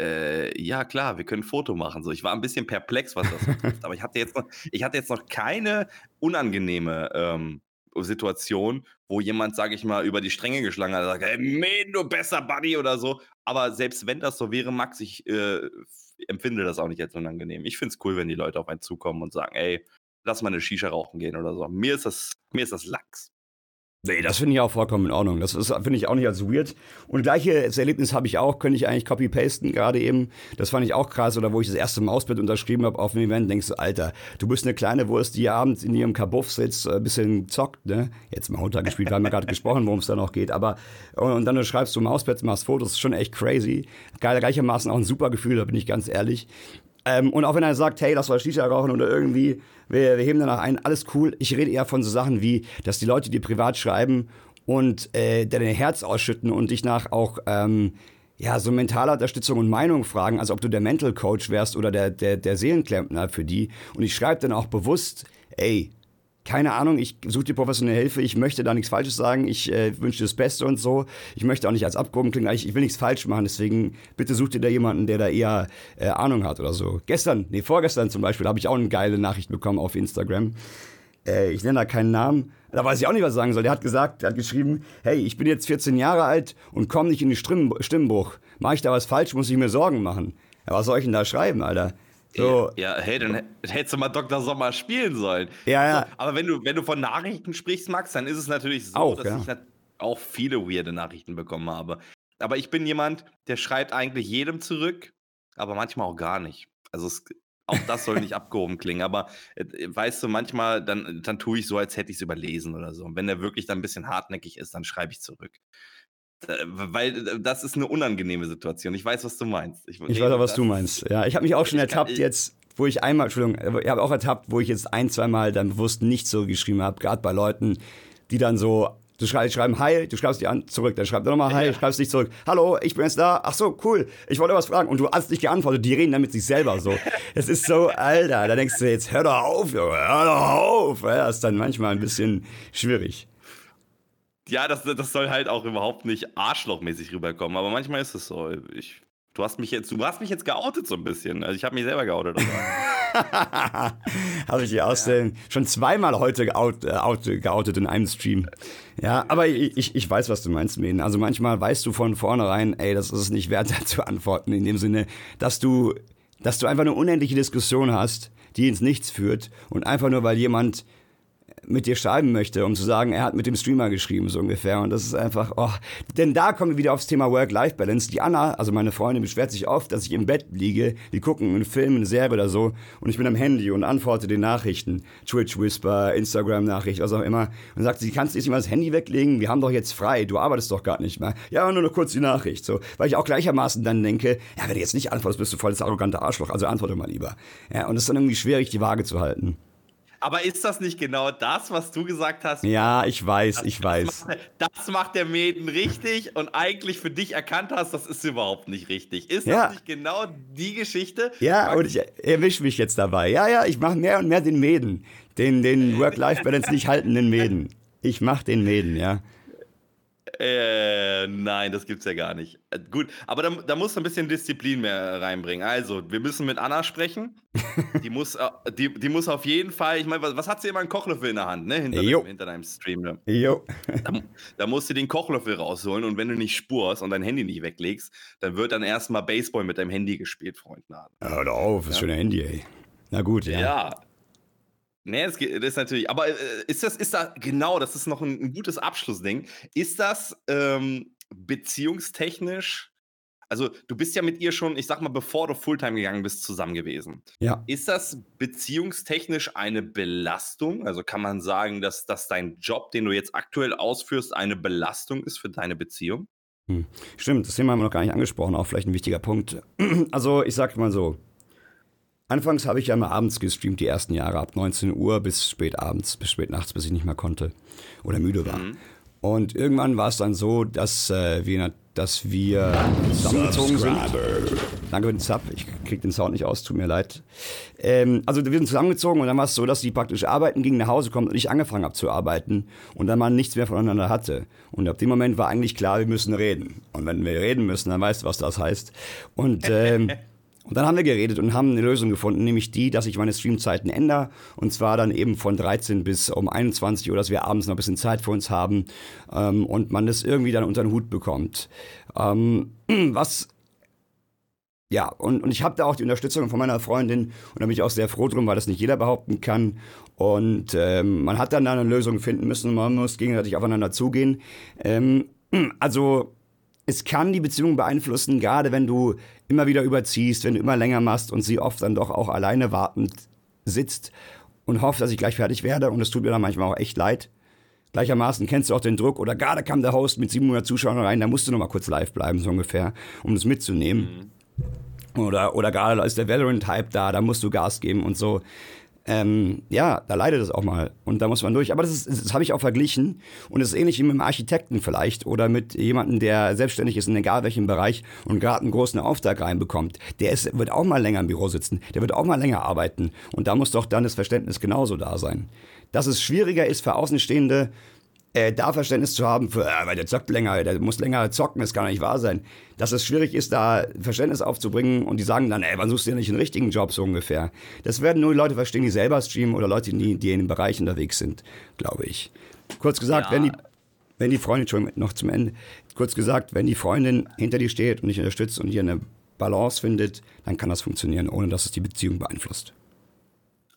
äh, ja, klar, wir können ein Foto machen. So, ich war ein bisschen perplex, was das betrifft, aber ich hatte jetzt noch, ich hatte jetzt noch keine unangenehme ähm, Situation, wo jemand, sage ich mal, über die Stränge geschlagen hat, sagt, hey, Mäden, du besser Buddy oder so. Aber selbst wenn das so wäre, Max, ich äh, empfinde das auch nicht als unangenehm. Ich finde es cool, wenn die Leute auf einen zukommen und sagen, ey, lass mal eine Shisha rauchen gehen oder so. Mir ist das, mir ist das Lachs. Nee, das finde ich auch vollkommen in Ordnung. Das finde ich auch nicht als weird. Und gleiches Erlebnis habe ich auch, könnte ich eigentlich copy-pasten, gerade eben. Das fand ich auch krass. Oder wo ich das erste Mausbett unterschrieben habe auf dem Event, denkst du, Alter, du bist eine kleine Wurst, die abends in ihrem Kabuff sitzt, ein bisschen zockt, ne? Jetzt mal runtergespielt, wir haben ja gerade gesprochen, worum es da noch geht. Aber, und dann schreibst du Mausbett, machst Fotos, ist schon echt crazy. Gleichermaßen auch ein super Gefühl, da bin ich ganz ehrlich. Ähm, und auch wenn er sagt, hey, lass mal Shisha rauchen oder irgendwie, wir, wir heben danach ein, alles cool. Ich rede eher von so Sachen wie, dass die Leute dir privat schreiben und äh, dein Herz ausschütten und dich nach auch ähm, ja, so mentale Unterstützung und Meinung fragen, also ob du der Mental Coach wärst oder der, der, der Seelenklempner für die. Und ich schreibe dann auch bewusst, ey, keine Ahnung, ich suche dir professionelle Hilfe, ich möchte da nichts Falsches sagen, ich äh, wünsche dir das Beste und so. Ich möchte auch nicht als Abgehoben klingen, ich, ich will nichts falsch machen, deswegen bitte such dir da jemanden, der da eher äh, Ahnung hat oder so. Gestern, nee, vorgestern zum Beispiel, habe ich auch eine geile Nachricht bekommen auf Instagram. Äh, ich nenne da keinen Namen, da weiß ich auch nicht, was ich sagen soll. Der hat gesagt, der hat geschrieben, hey, ich bin jetzt 14 Jahre alt und komme nicht in den Stimmbruch. Mache ich da was falsch, muss ich mir Sorgen machen. Ja, was soll ich denn da schreiben, Alter? So. Ja, hey, dann hättest du mal Dr. Sommer spielen sollen. Ja, ja. So, aber wenn du, wenn du von Nachrichten sprichst, Max, dann ist es natürlich so, auch, dass ja. ich auch viele weirde Nachrichten bekommen habe. Aber ich bin jemand, der schreibt eigentlich jedem zurück, aber manchmal auch gar nicht. Also es, auch das soll nicht [LAUGHS] abgehoben klingen, aber äh, weißt du, manchmal, dann, dann tue ich so, als hätte ich es überlesen oder so. Und wenn der wirklich dann ein bisschen hartnäckig ist, dann schreibe ich zurück. Äh, weil äh, das ist eine unangenehme Situation. Ich weiß, was du meinst. Ich, ich weiß auch, was du meinst. Ja, ich habe mich auch schon ertappt kann, jetzt, wo ich einmal, Entschuldigung, ich habe auch ertappt, wo ich jetzt ein, zwei Mal dann bewusst nicht so geschrieben habe, gerade bei Leuten, die dann so Du schreibst, schreiben Hi, du schreibst die an, zurück, dann schreibt er nochmal Hi, ja. schreibst dich zurück. Hallo, ich bin jetzt da. Ach so, cool. Ich wollte was fragen. Und du hast nicht geantwortet. Die reden dann mit sich selber so. [LAUGHS] Es ist so, Alter. Da denkst du jetzt, hör doch auf, Junge, hör doch auf. Ja, das ist dann manchmal ein bisschen schwierig. Ja, das, das soll halt auch überhaupt nicht arschlochmäßig rüberkommen, aber manchmal ist es so. Ich, du hast mich jetzt, du hast mich jetzt geoutet so ein bisschen. Also ich habe mich selber geoutet. [LAUGHS] [LAUGHS] habe ich dir aus ja. schon zweimal heute geout, äh, geoutet in einem Stream. Ja, aber ich, ich weiß, was du meinst, Meden. Also manchmal weißt du von vornherein, ey, das ist es nicht wert, [LAUGHS] zu antworten, in dem Sinne, dass du, dass du einfach eine unendliche Diskussion hast, die ins Nichts führt und einfach nur, weil jemand mit dir schreiben möchte, um zu sagen, er hat mit dem Streamer geschrieben, so ungefähr. Und das ist einfach, oh. Denn da kommen wir wieder aufs Thema Work-Life-Balance. Die Anna, also meine Freundin, beschwert sich oft, dass ich im Bett liege, die gucken einen Film, eine Serie oder so, und ich bin am Handy und antworte den Nachrichten. Twitch-Whisper, Instagram-Nachricht, was auch immer. Und sagt sie, kannst du jetzt mal das Handy weglegen? Wir haben doch jetzt frei, du arbeitest doch gar nicht mehr. Ja, nur noch kurz die Nachricht. So, weil ich auch gleichermaßen dann denke, ja, wenn du jetzt nicht antwortest, bist du voll das arrogante Arschloch, also antworte mal lieber. Ja, und es ist dann irgendwie schwierig, die Waage zu halten. Aber ist das nicht genau das, was du gesagt hast? Ja, ich weiß, das, ich weiß. Das macht, das macht, der Mäden richtig und eigentlich für dich erkannt hast, das ist überhaupt nicht richtig. Ist ja. das nicht genau die Geschichte? Ja, und ich erwische mich jetzt dabei. Ja, ja, ich mache mehr und mehr den Mäden. Den, den [LAUGHS] Work-Life-Balance nicht haltenden Mäden. Ich mache den Mäden, ja. Äh, nein, das gibt's ja gar nicht. Äh, gut, aber da, da musst du ein bisschen Disziplin mehr reinbringen. Also, wir müssen mit Anna sprechen. [LAUGHS] die, muss, äh, die, die muss auf jeden Fall, ich meine, was, was, hat sie immer einen Kochlöffel in der Hand, ne? Hinter, dem, hinter deinem Stream. Ne? Jo. da, da musst du den Kochlöffel rausholen und wenn du nicht spurst und dein Handy nicht weglegst, dann wird dann erstmal Baseball mit deinem Handy gespielt, Freund. Hör auf, das ist schon ein Handy, ey. Na gut, ja. Ja, Nee, das, ist natürlich, aber äh, ist das, ist da, genau, das ist noch ein, ein gutes Abschlussding. Ist das ähm, beziehungstechnisch Also du bist ja mit ihr schon, ich sag mal, bevor du Fulltime gegangen bist, zusammen gewesen. Ja. Ist das beziehungstechnisch eine Belastung? Also kann man sagen, dass, dass dein Job, den du jetzt aktuell ausführst, eine Belastung ist für deine Beziehung? Hm. Stimmt, das Thema haben wir noch gar nicht angesprochen, auch vielleicht ein wichtiger Punkt. Also ich sag mal so, Anfangs habe ich ja immer abends gestreamt, die ersten Jahre, ab 19 Uhr bis spät abends, bis spät nachts, bis ich nicht mehr konnte oder müde war. Mhm. Und irgendwann war es dann so, dass äh, wir, dass wir zusammengezogen sind. Danke für den Zap, ich krieg den Sound nicht aus, tut mir leid. Ähm, also wir sind zusammengezogen und dann war es so, dass sie praktisch arbeiten ging, nach Hause kommt und ich angefangen habe zu arbeiten und dann man nichts mehr voneinander hatte. Und ab dem Moment war eigentlich klar, wir müssen reden. Und wenn wir reden müssen, dann weißt du, was das heißt. Und ähm, [LAUGHS] Und dann haben wir geredet und haben eine Lösung gefunden, nämlich die, dass ich meine Streamzeiten ändere. Und zwar dann eben von 13 bis um 21 Uhr, dass wir abends noch ein bisschen Zeit für uns haben ähm, und man das irgendwie dann unter den Hut bekommt. Ähm, [CLEARS THROAT] was ja, und, und ich habe da auch die Unterstützung von meiner Freundin und da bin ich auch sehr froh drum, weil das nicht jeder behaupten kann. Und ähm, man hat dann da eine Lösung finden müssen man muss gegenseitig aufeinander zugehen. Ähm, [CLEARS THROAT] also es kann die Beziehung beeinflussen, gerade wenn du immer wieder überziehst, wenn du immer länger machst und sie oft dann doch auch alleine wartend sitzt und hofft, dass ich gleich fertig werde. Und es tut mir dann manchmal auch echt leid. Gleichermaßen kennst du auch den Druck. Oder gerade kam der Host mit 700 Zuschauern rein, da musst du noch mal kurz live bleiben, so ungefähr, um das mitzunehmen. Mhm. Oder, oder gerade ist der Valorant-Hype da, da musst du Gas geben und so ähm, ja, da leidet es auch mal und da muss man durch. Aber das, ist, das habe ich auch verglichen und es ist ähnlich wie mit einem Architekten vielleicht oder mit jemandem, der selbstständig ist in egal welchem Bereich und gerade einen großen Auftrag reinbekommt. Der ist, wird auch mal länger im Büro sitzen, der wird auch mal länger arbeiten und da muss doch dann das Verständnis genauso da sein. Dass es schwieriger ist für Außenstehende, äh, da Verständnis zu haben für, äh, weil der zockt länger, der muss länger zocken, das kann doch nicht wahr sein. Dass es schwierig ist, da Verständnis aufzubringen und die sagen dann, ey, wann suchst du ja nicht einen richtigen Job, so ungefähr. Das werden nur Leute verstehen, die selber streamen oder Leute, die, die in dem Bereich unterwegs sind, glaube ich. Kurz gesagt, ja. wenn die, wenn die Freundin, Entschuldigung, noch zum Ende, kurz gesagt, wenn die Freundin hinter dir steht und dich unterstützt und hier eine Balance findet, dann kann das funktionieren, ohne dass es die Beziehung beeinflusst.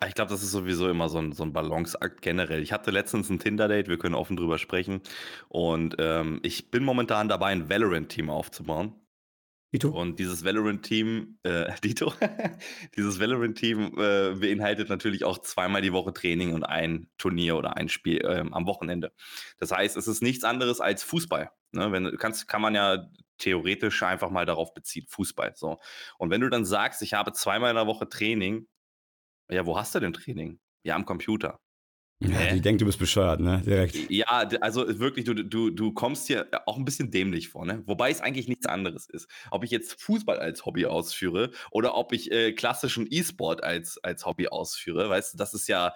Ah, ich glaube, das ist sowieso immer so ein, so 'n Balanceakt generell. Ich hatte letztens ein Tinder-Date, wir können offen drüber sprechen. Und ähm, ich bin momentan dabei, ein Valorant-Team aufzubauen. Dito? Und dieses Valorant-Team, äh, [LAUGHS] Dito, dieses Valorant-Team äh, beinhaltet natürlich auch zweimal die Woche Training und ein Turnier oder ein Spiel äh, am Wochenende. Das heißt, es ist nichts anderes als Fußball. Ne? Wenn, kannst, kann man ja theoretisch einfach mal darauf beziehen, Fußball. So. Und wenn du dann sagst, ich habe zweimal in der Woche Training, ja, wo hast du denn Training? Ja, am Computer. Ja, die denkt, du bist bescheuert, ne? Direkt. Ja, also wirklich, du, du, du kommst hier auch ein bisschen dämlich vor, ne? Wobei es eigentlich nichts anderes ist. Ob ich jetzt Fußball als Hobby ausführe oder ob ich äh, klassischen E-Sport als, als Hobby ausführe, weißt du, das ist ja,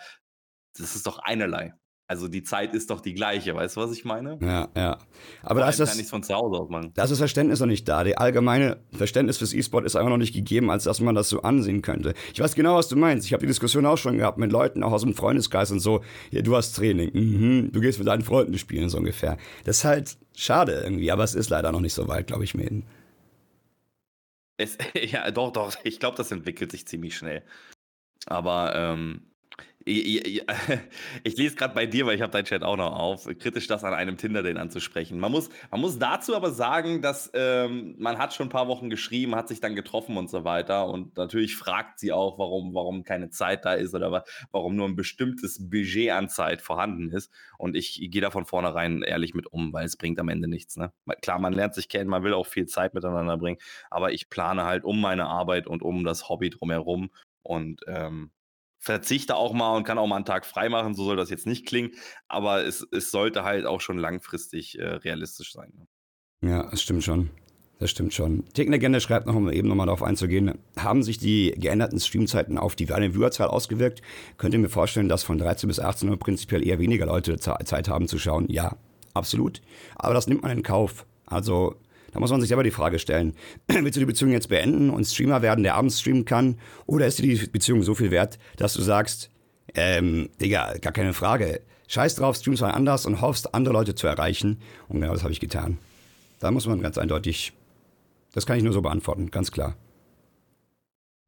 das ist doch einerlei. Also die Zeit ist doch die gleiche, weißt du, was ich meine? Ja, ja. Aber da ist das, von zu Hause aus machen. da ist das Verständnis noch nicht da. Die allgemeine Verständnis fürs E-Sport ist einfach noch nicht gegeben, als dass man das so ansehen könnte. Ich weiß genau, was du meinst. Ich habe die Diskussion auch schon gehabt mit Leuten, auch aus dem Freundeskreis und so. Ja, du hast Training. Mhm, du gehst mit deinen Freunden spielen, so ungefähr. Das ist halt schade irgendwie, aber es ist leider noch nicht so weit, glaube ich, Mäden. Es, [LAUGHS] ja, doch, doch. Ich glaube, das entwickelt sich ziemlich schnell. Aber ähm, [LAUGHS] ich lese gerade bei dir, weil ich habe deinen Chat auch noch auf, kritisch das an einem Tinder-Date anzusprechen. Man muss, man muss dazu aber sagen, dass ähm, man hat schon ein paar Wochen geschrieben, hat sich dann getroffen und so weiter. Und natürlich fragt sie auch, warum, warum keine Zeit da ist oder warum nur ein bestimmtes Budget an Zeit vorhanden ist. Und ich gehe da von vornherein ehrlich mit um, weil es bringt am Ende nichts. Ne? Klar, man lernt sich kennen, man will auch viel Zeit miteinander bringen, aber ich plane halt um meine Arbeit und um das Hobby drumherum. Und ähm, verzichte auch mal und kann auch mal einen Tag frei machen, so soll das jetzt nicht klingen, aber es, es sollte halt auch schon langfristig äh, realistisch sein. Ne? Ja, das stimmt schon. Das stimmt schon. Techniklegende schreibt noch, um eben nochmal darauf einzugehen, haben sich die geänderten Streamzeiten auf die Viewerzahl ausgewirkt? Könnt ihr mir vorstellen, dass von 13 bis 18 Uhr prinzipiell eher weniger Leute Zeit haben zu schauen? Ja, absolut. Aber das nimmt man in Kauf. Also da muss man sich selber die Frage stellen, [CLEARS THROAT] willst du die Beziehung jetzt beenden und Streamer werden, der abends streamen kann? Oder ist dir die Beziehung so viel wert, dass du sagst, ähm, Digga, gar keine Frage. Scheiß drauf, streamst mal anders und hoffst, andere Leute zu erreichen. Und genau das habe ich getan. Da muss man ganz eindeutig, das kann ich nur so beantworten, ganz klar.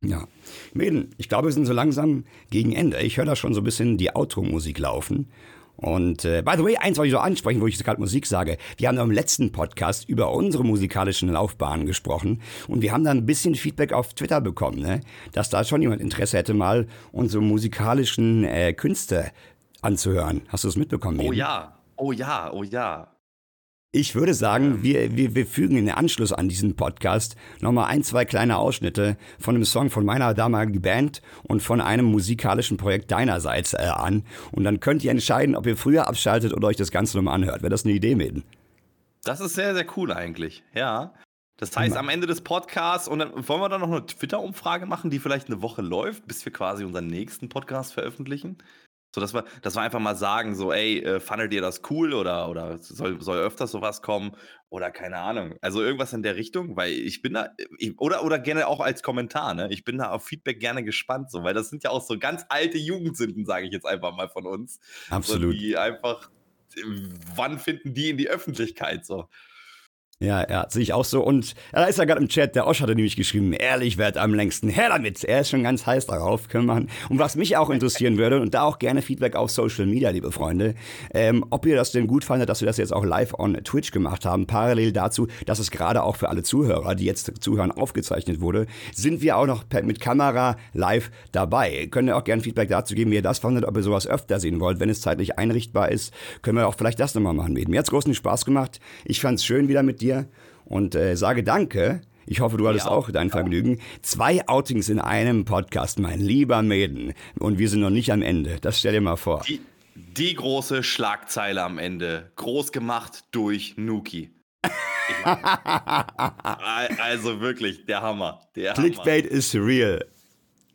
Ja. Mäden, ich glaube, wir sind so langsam gegen Ende. Ich höre da schon so ein bisschen die Outro-Musik laufen. Und äh, by the way, eins wollte ich so ansprechen, wo ich gerade Musik sage. Wir haben im letzten Podcast über unsere musikalischen Laufbahnen gesprochen und wir haben da ein bisschen Feedback auf Twitter bekommen, ne? dass da schon jemand Interesse hätte, mal unsere musikalischen äh, Künste anzuhören. Hast du das mitbekommen? Oh eben? ja, oh ja, oh ja. Ich würde sagen, wir, wir, wir fügen in Anschluss an diesen Podcast nochmal ein, zwei kleine Ausschnitte von einem Song von meiner damaligen Band und von einem musikalischen Projekt deinerseits äh, an. Und dann könnt ihr entscheiden, ob ihr früher abschaltet oder euch das Ganze nochmal anhört. Wäre das eine Idee, Mäden? Das ist sehr, sehr cool eigentlich, ja. Das heißt, am Ende des Podcasts, und dann wollen wir dann noch eine Twitter-Umfrage machen, die vielleicht eine Woche läuft, bis wir quasi unseren nächsten Podcast veröffentlichen? So, dass wir, dass wir einfach mal sagen, so, ey, äh, fandet ihr das cool oder, oder soll, soll öfters sowas kommen oder keine Ahnung. Also irgendwas in der Richtung, weil ich bin da, ich, oder, oder gerne auch als Kommentar, ne? Ich bin da auf Feedback gerne gespannt, so, weil das sind ja auch so ganz alte Jugendsünden, sage ich jetzt einfach mal von uns. Absolut. So, die einfach, wann finden die in die Öffentlichkeit so? Ja, ja, sehe ich auch so. Und da ist ja gerade im Chat, der Osch hatte nämlich geschrieben, ehrlich werd am längsten. Her damit! Er ist schon ganz heiß darauf, können machen. Und was mich auch interessieren würde, und da auch gerne Feedback auf Social Media, liebe Freunde, ähm, ob ihr das denn gut fandet, dass wir das jetzt auch live on Twitch gemacht haben, parallel dazu, dass es gerade auch für alle Zuhörer, die jetzt zuhören, aufgezeichnet wurde, sind wir auch noch mit Kamera live dabei. Könnt ihr auch gerne Feedback dazu geben, wie ihr das fandet, ob ihr sowas öfter sehen wollt. Wenn es zeitlich einrichtbar ist, können wir auch vielleicht das nochmal machen. Mir hat's großen Spaß gemacht. Ich fand's schön wieder mit dir dir und äh, sage Danke. Ich hoffe, du hattest ja, auch dein Vergnügen. Zwei Outings in einem Podcast, mein lieber Maiden. Und wir sind noch nicht am Ende. Das stell dir mal vor. Die, die große Schlagzeile am Ende. Groß gemacht durch Nuki. [LAUGHS] also wirklich, der Hammer. Der Clickbait Hammer. is real.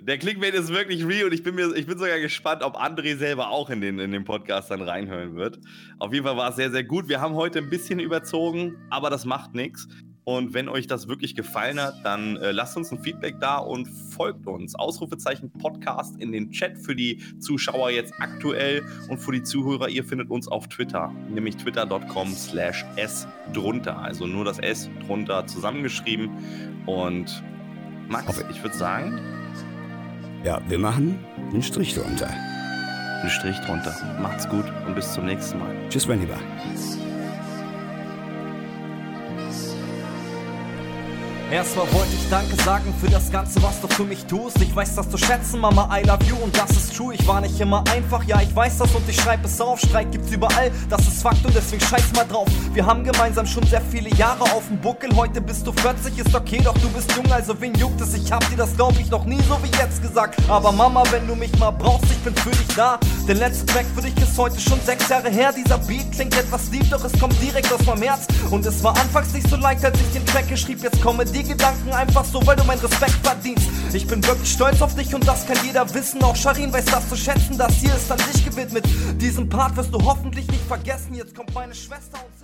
Der Clickbait ist wirklich real und ich bin, mir, ich bin sogar gespannt, ob André selber auch in den, in den Podcast dann reinhören wird. Auf jeden Fall war es sehr, sehr gut. Wir haben heute ein bisschen überzogen, aber das macht nichts. Und wenn euch das wirklich gefallen hat, dann äh, lasst uns ein Feedback da und folgt uns. Ausrufezeichen Podcast in den Chat für die Zuschauer jetzt aktuell und für die Zuhörer. Ihr findet uns auf Twitter, nämlich twitter.com slash s drunter. Also nur das S drunter zusammengeschrieben. Und Max, ich würde sagen, ja, wir machen einen Strich drunter. Einen Strich drunter. Macht's gut und bis zum nächsten Mal. Tschüss, mein Lieber. Erstmal wollte ich Danke sagen für das Ganze, was du für mich tust. Ich weiß das zu schätzen, Mama, I love you und das ist true. Ich war nicht immer einfach, ja, ich weiß das und ich schreibe es auf. Streit gibt's überall, das ist Fakt und deswegen scheiß mal drauf. Wir haben gemeinsam schon sehr viele Jahre auf dem Buckel. Heute bist du 40, ist okay, doch du bist jung, also wen juckt es? Ich hab dir das, glaub ich, noch nie so wie jetzt gesagt. Aber Mama, wenn du mich mal brauchst, ich bin für dich da. Der letzte Track für dich ist heute schon sechs Jahre her. Dieser Beat klingt etwas lieb, doch es kommt direkt aus meinem Herz. Und es war anfangs nicht so leicht, als ich den Track geschrieb. Jetzt komme Gedanken einfach so, weil du mein Respekt verdienst. Ich bin wirklich stolz auf dich und das kann jeder wissen. Auch Sharin weiß das zu schätzen, das hier ist an dich gewidmet. Diesen Part wirst du hoffentlich nicht vergessen. Jetzt kommt meine Schwester und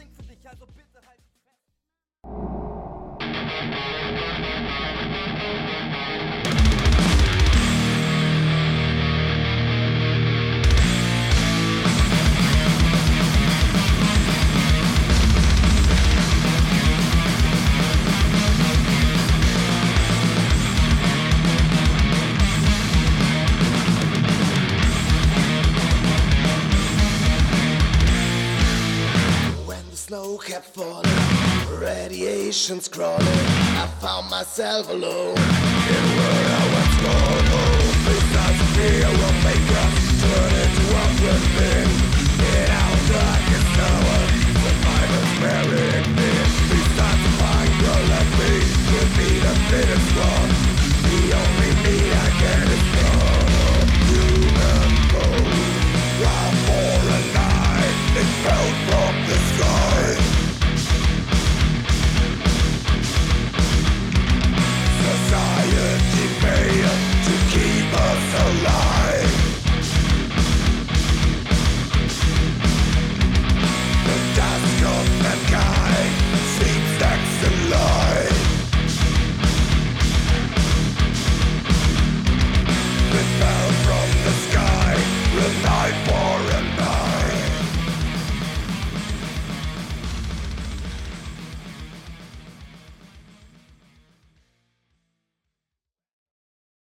snow kept falling, radiation's crawling. I found myself alone in where I was born. Oh, besides fear will make us turn into a good thing. In our darkest hour, survivors buried me. of fine, girl let me will be the fittest one. The only need I get is gone. Human bone, while for a night, it fell from the sky.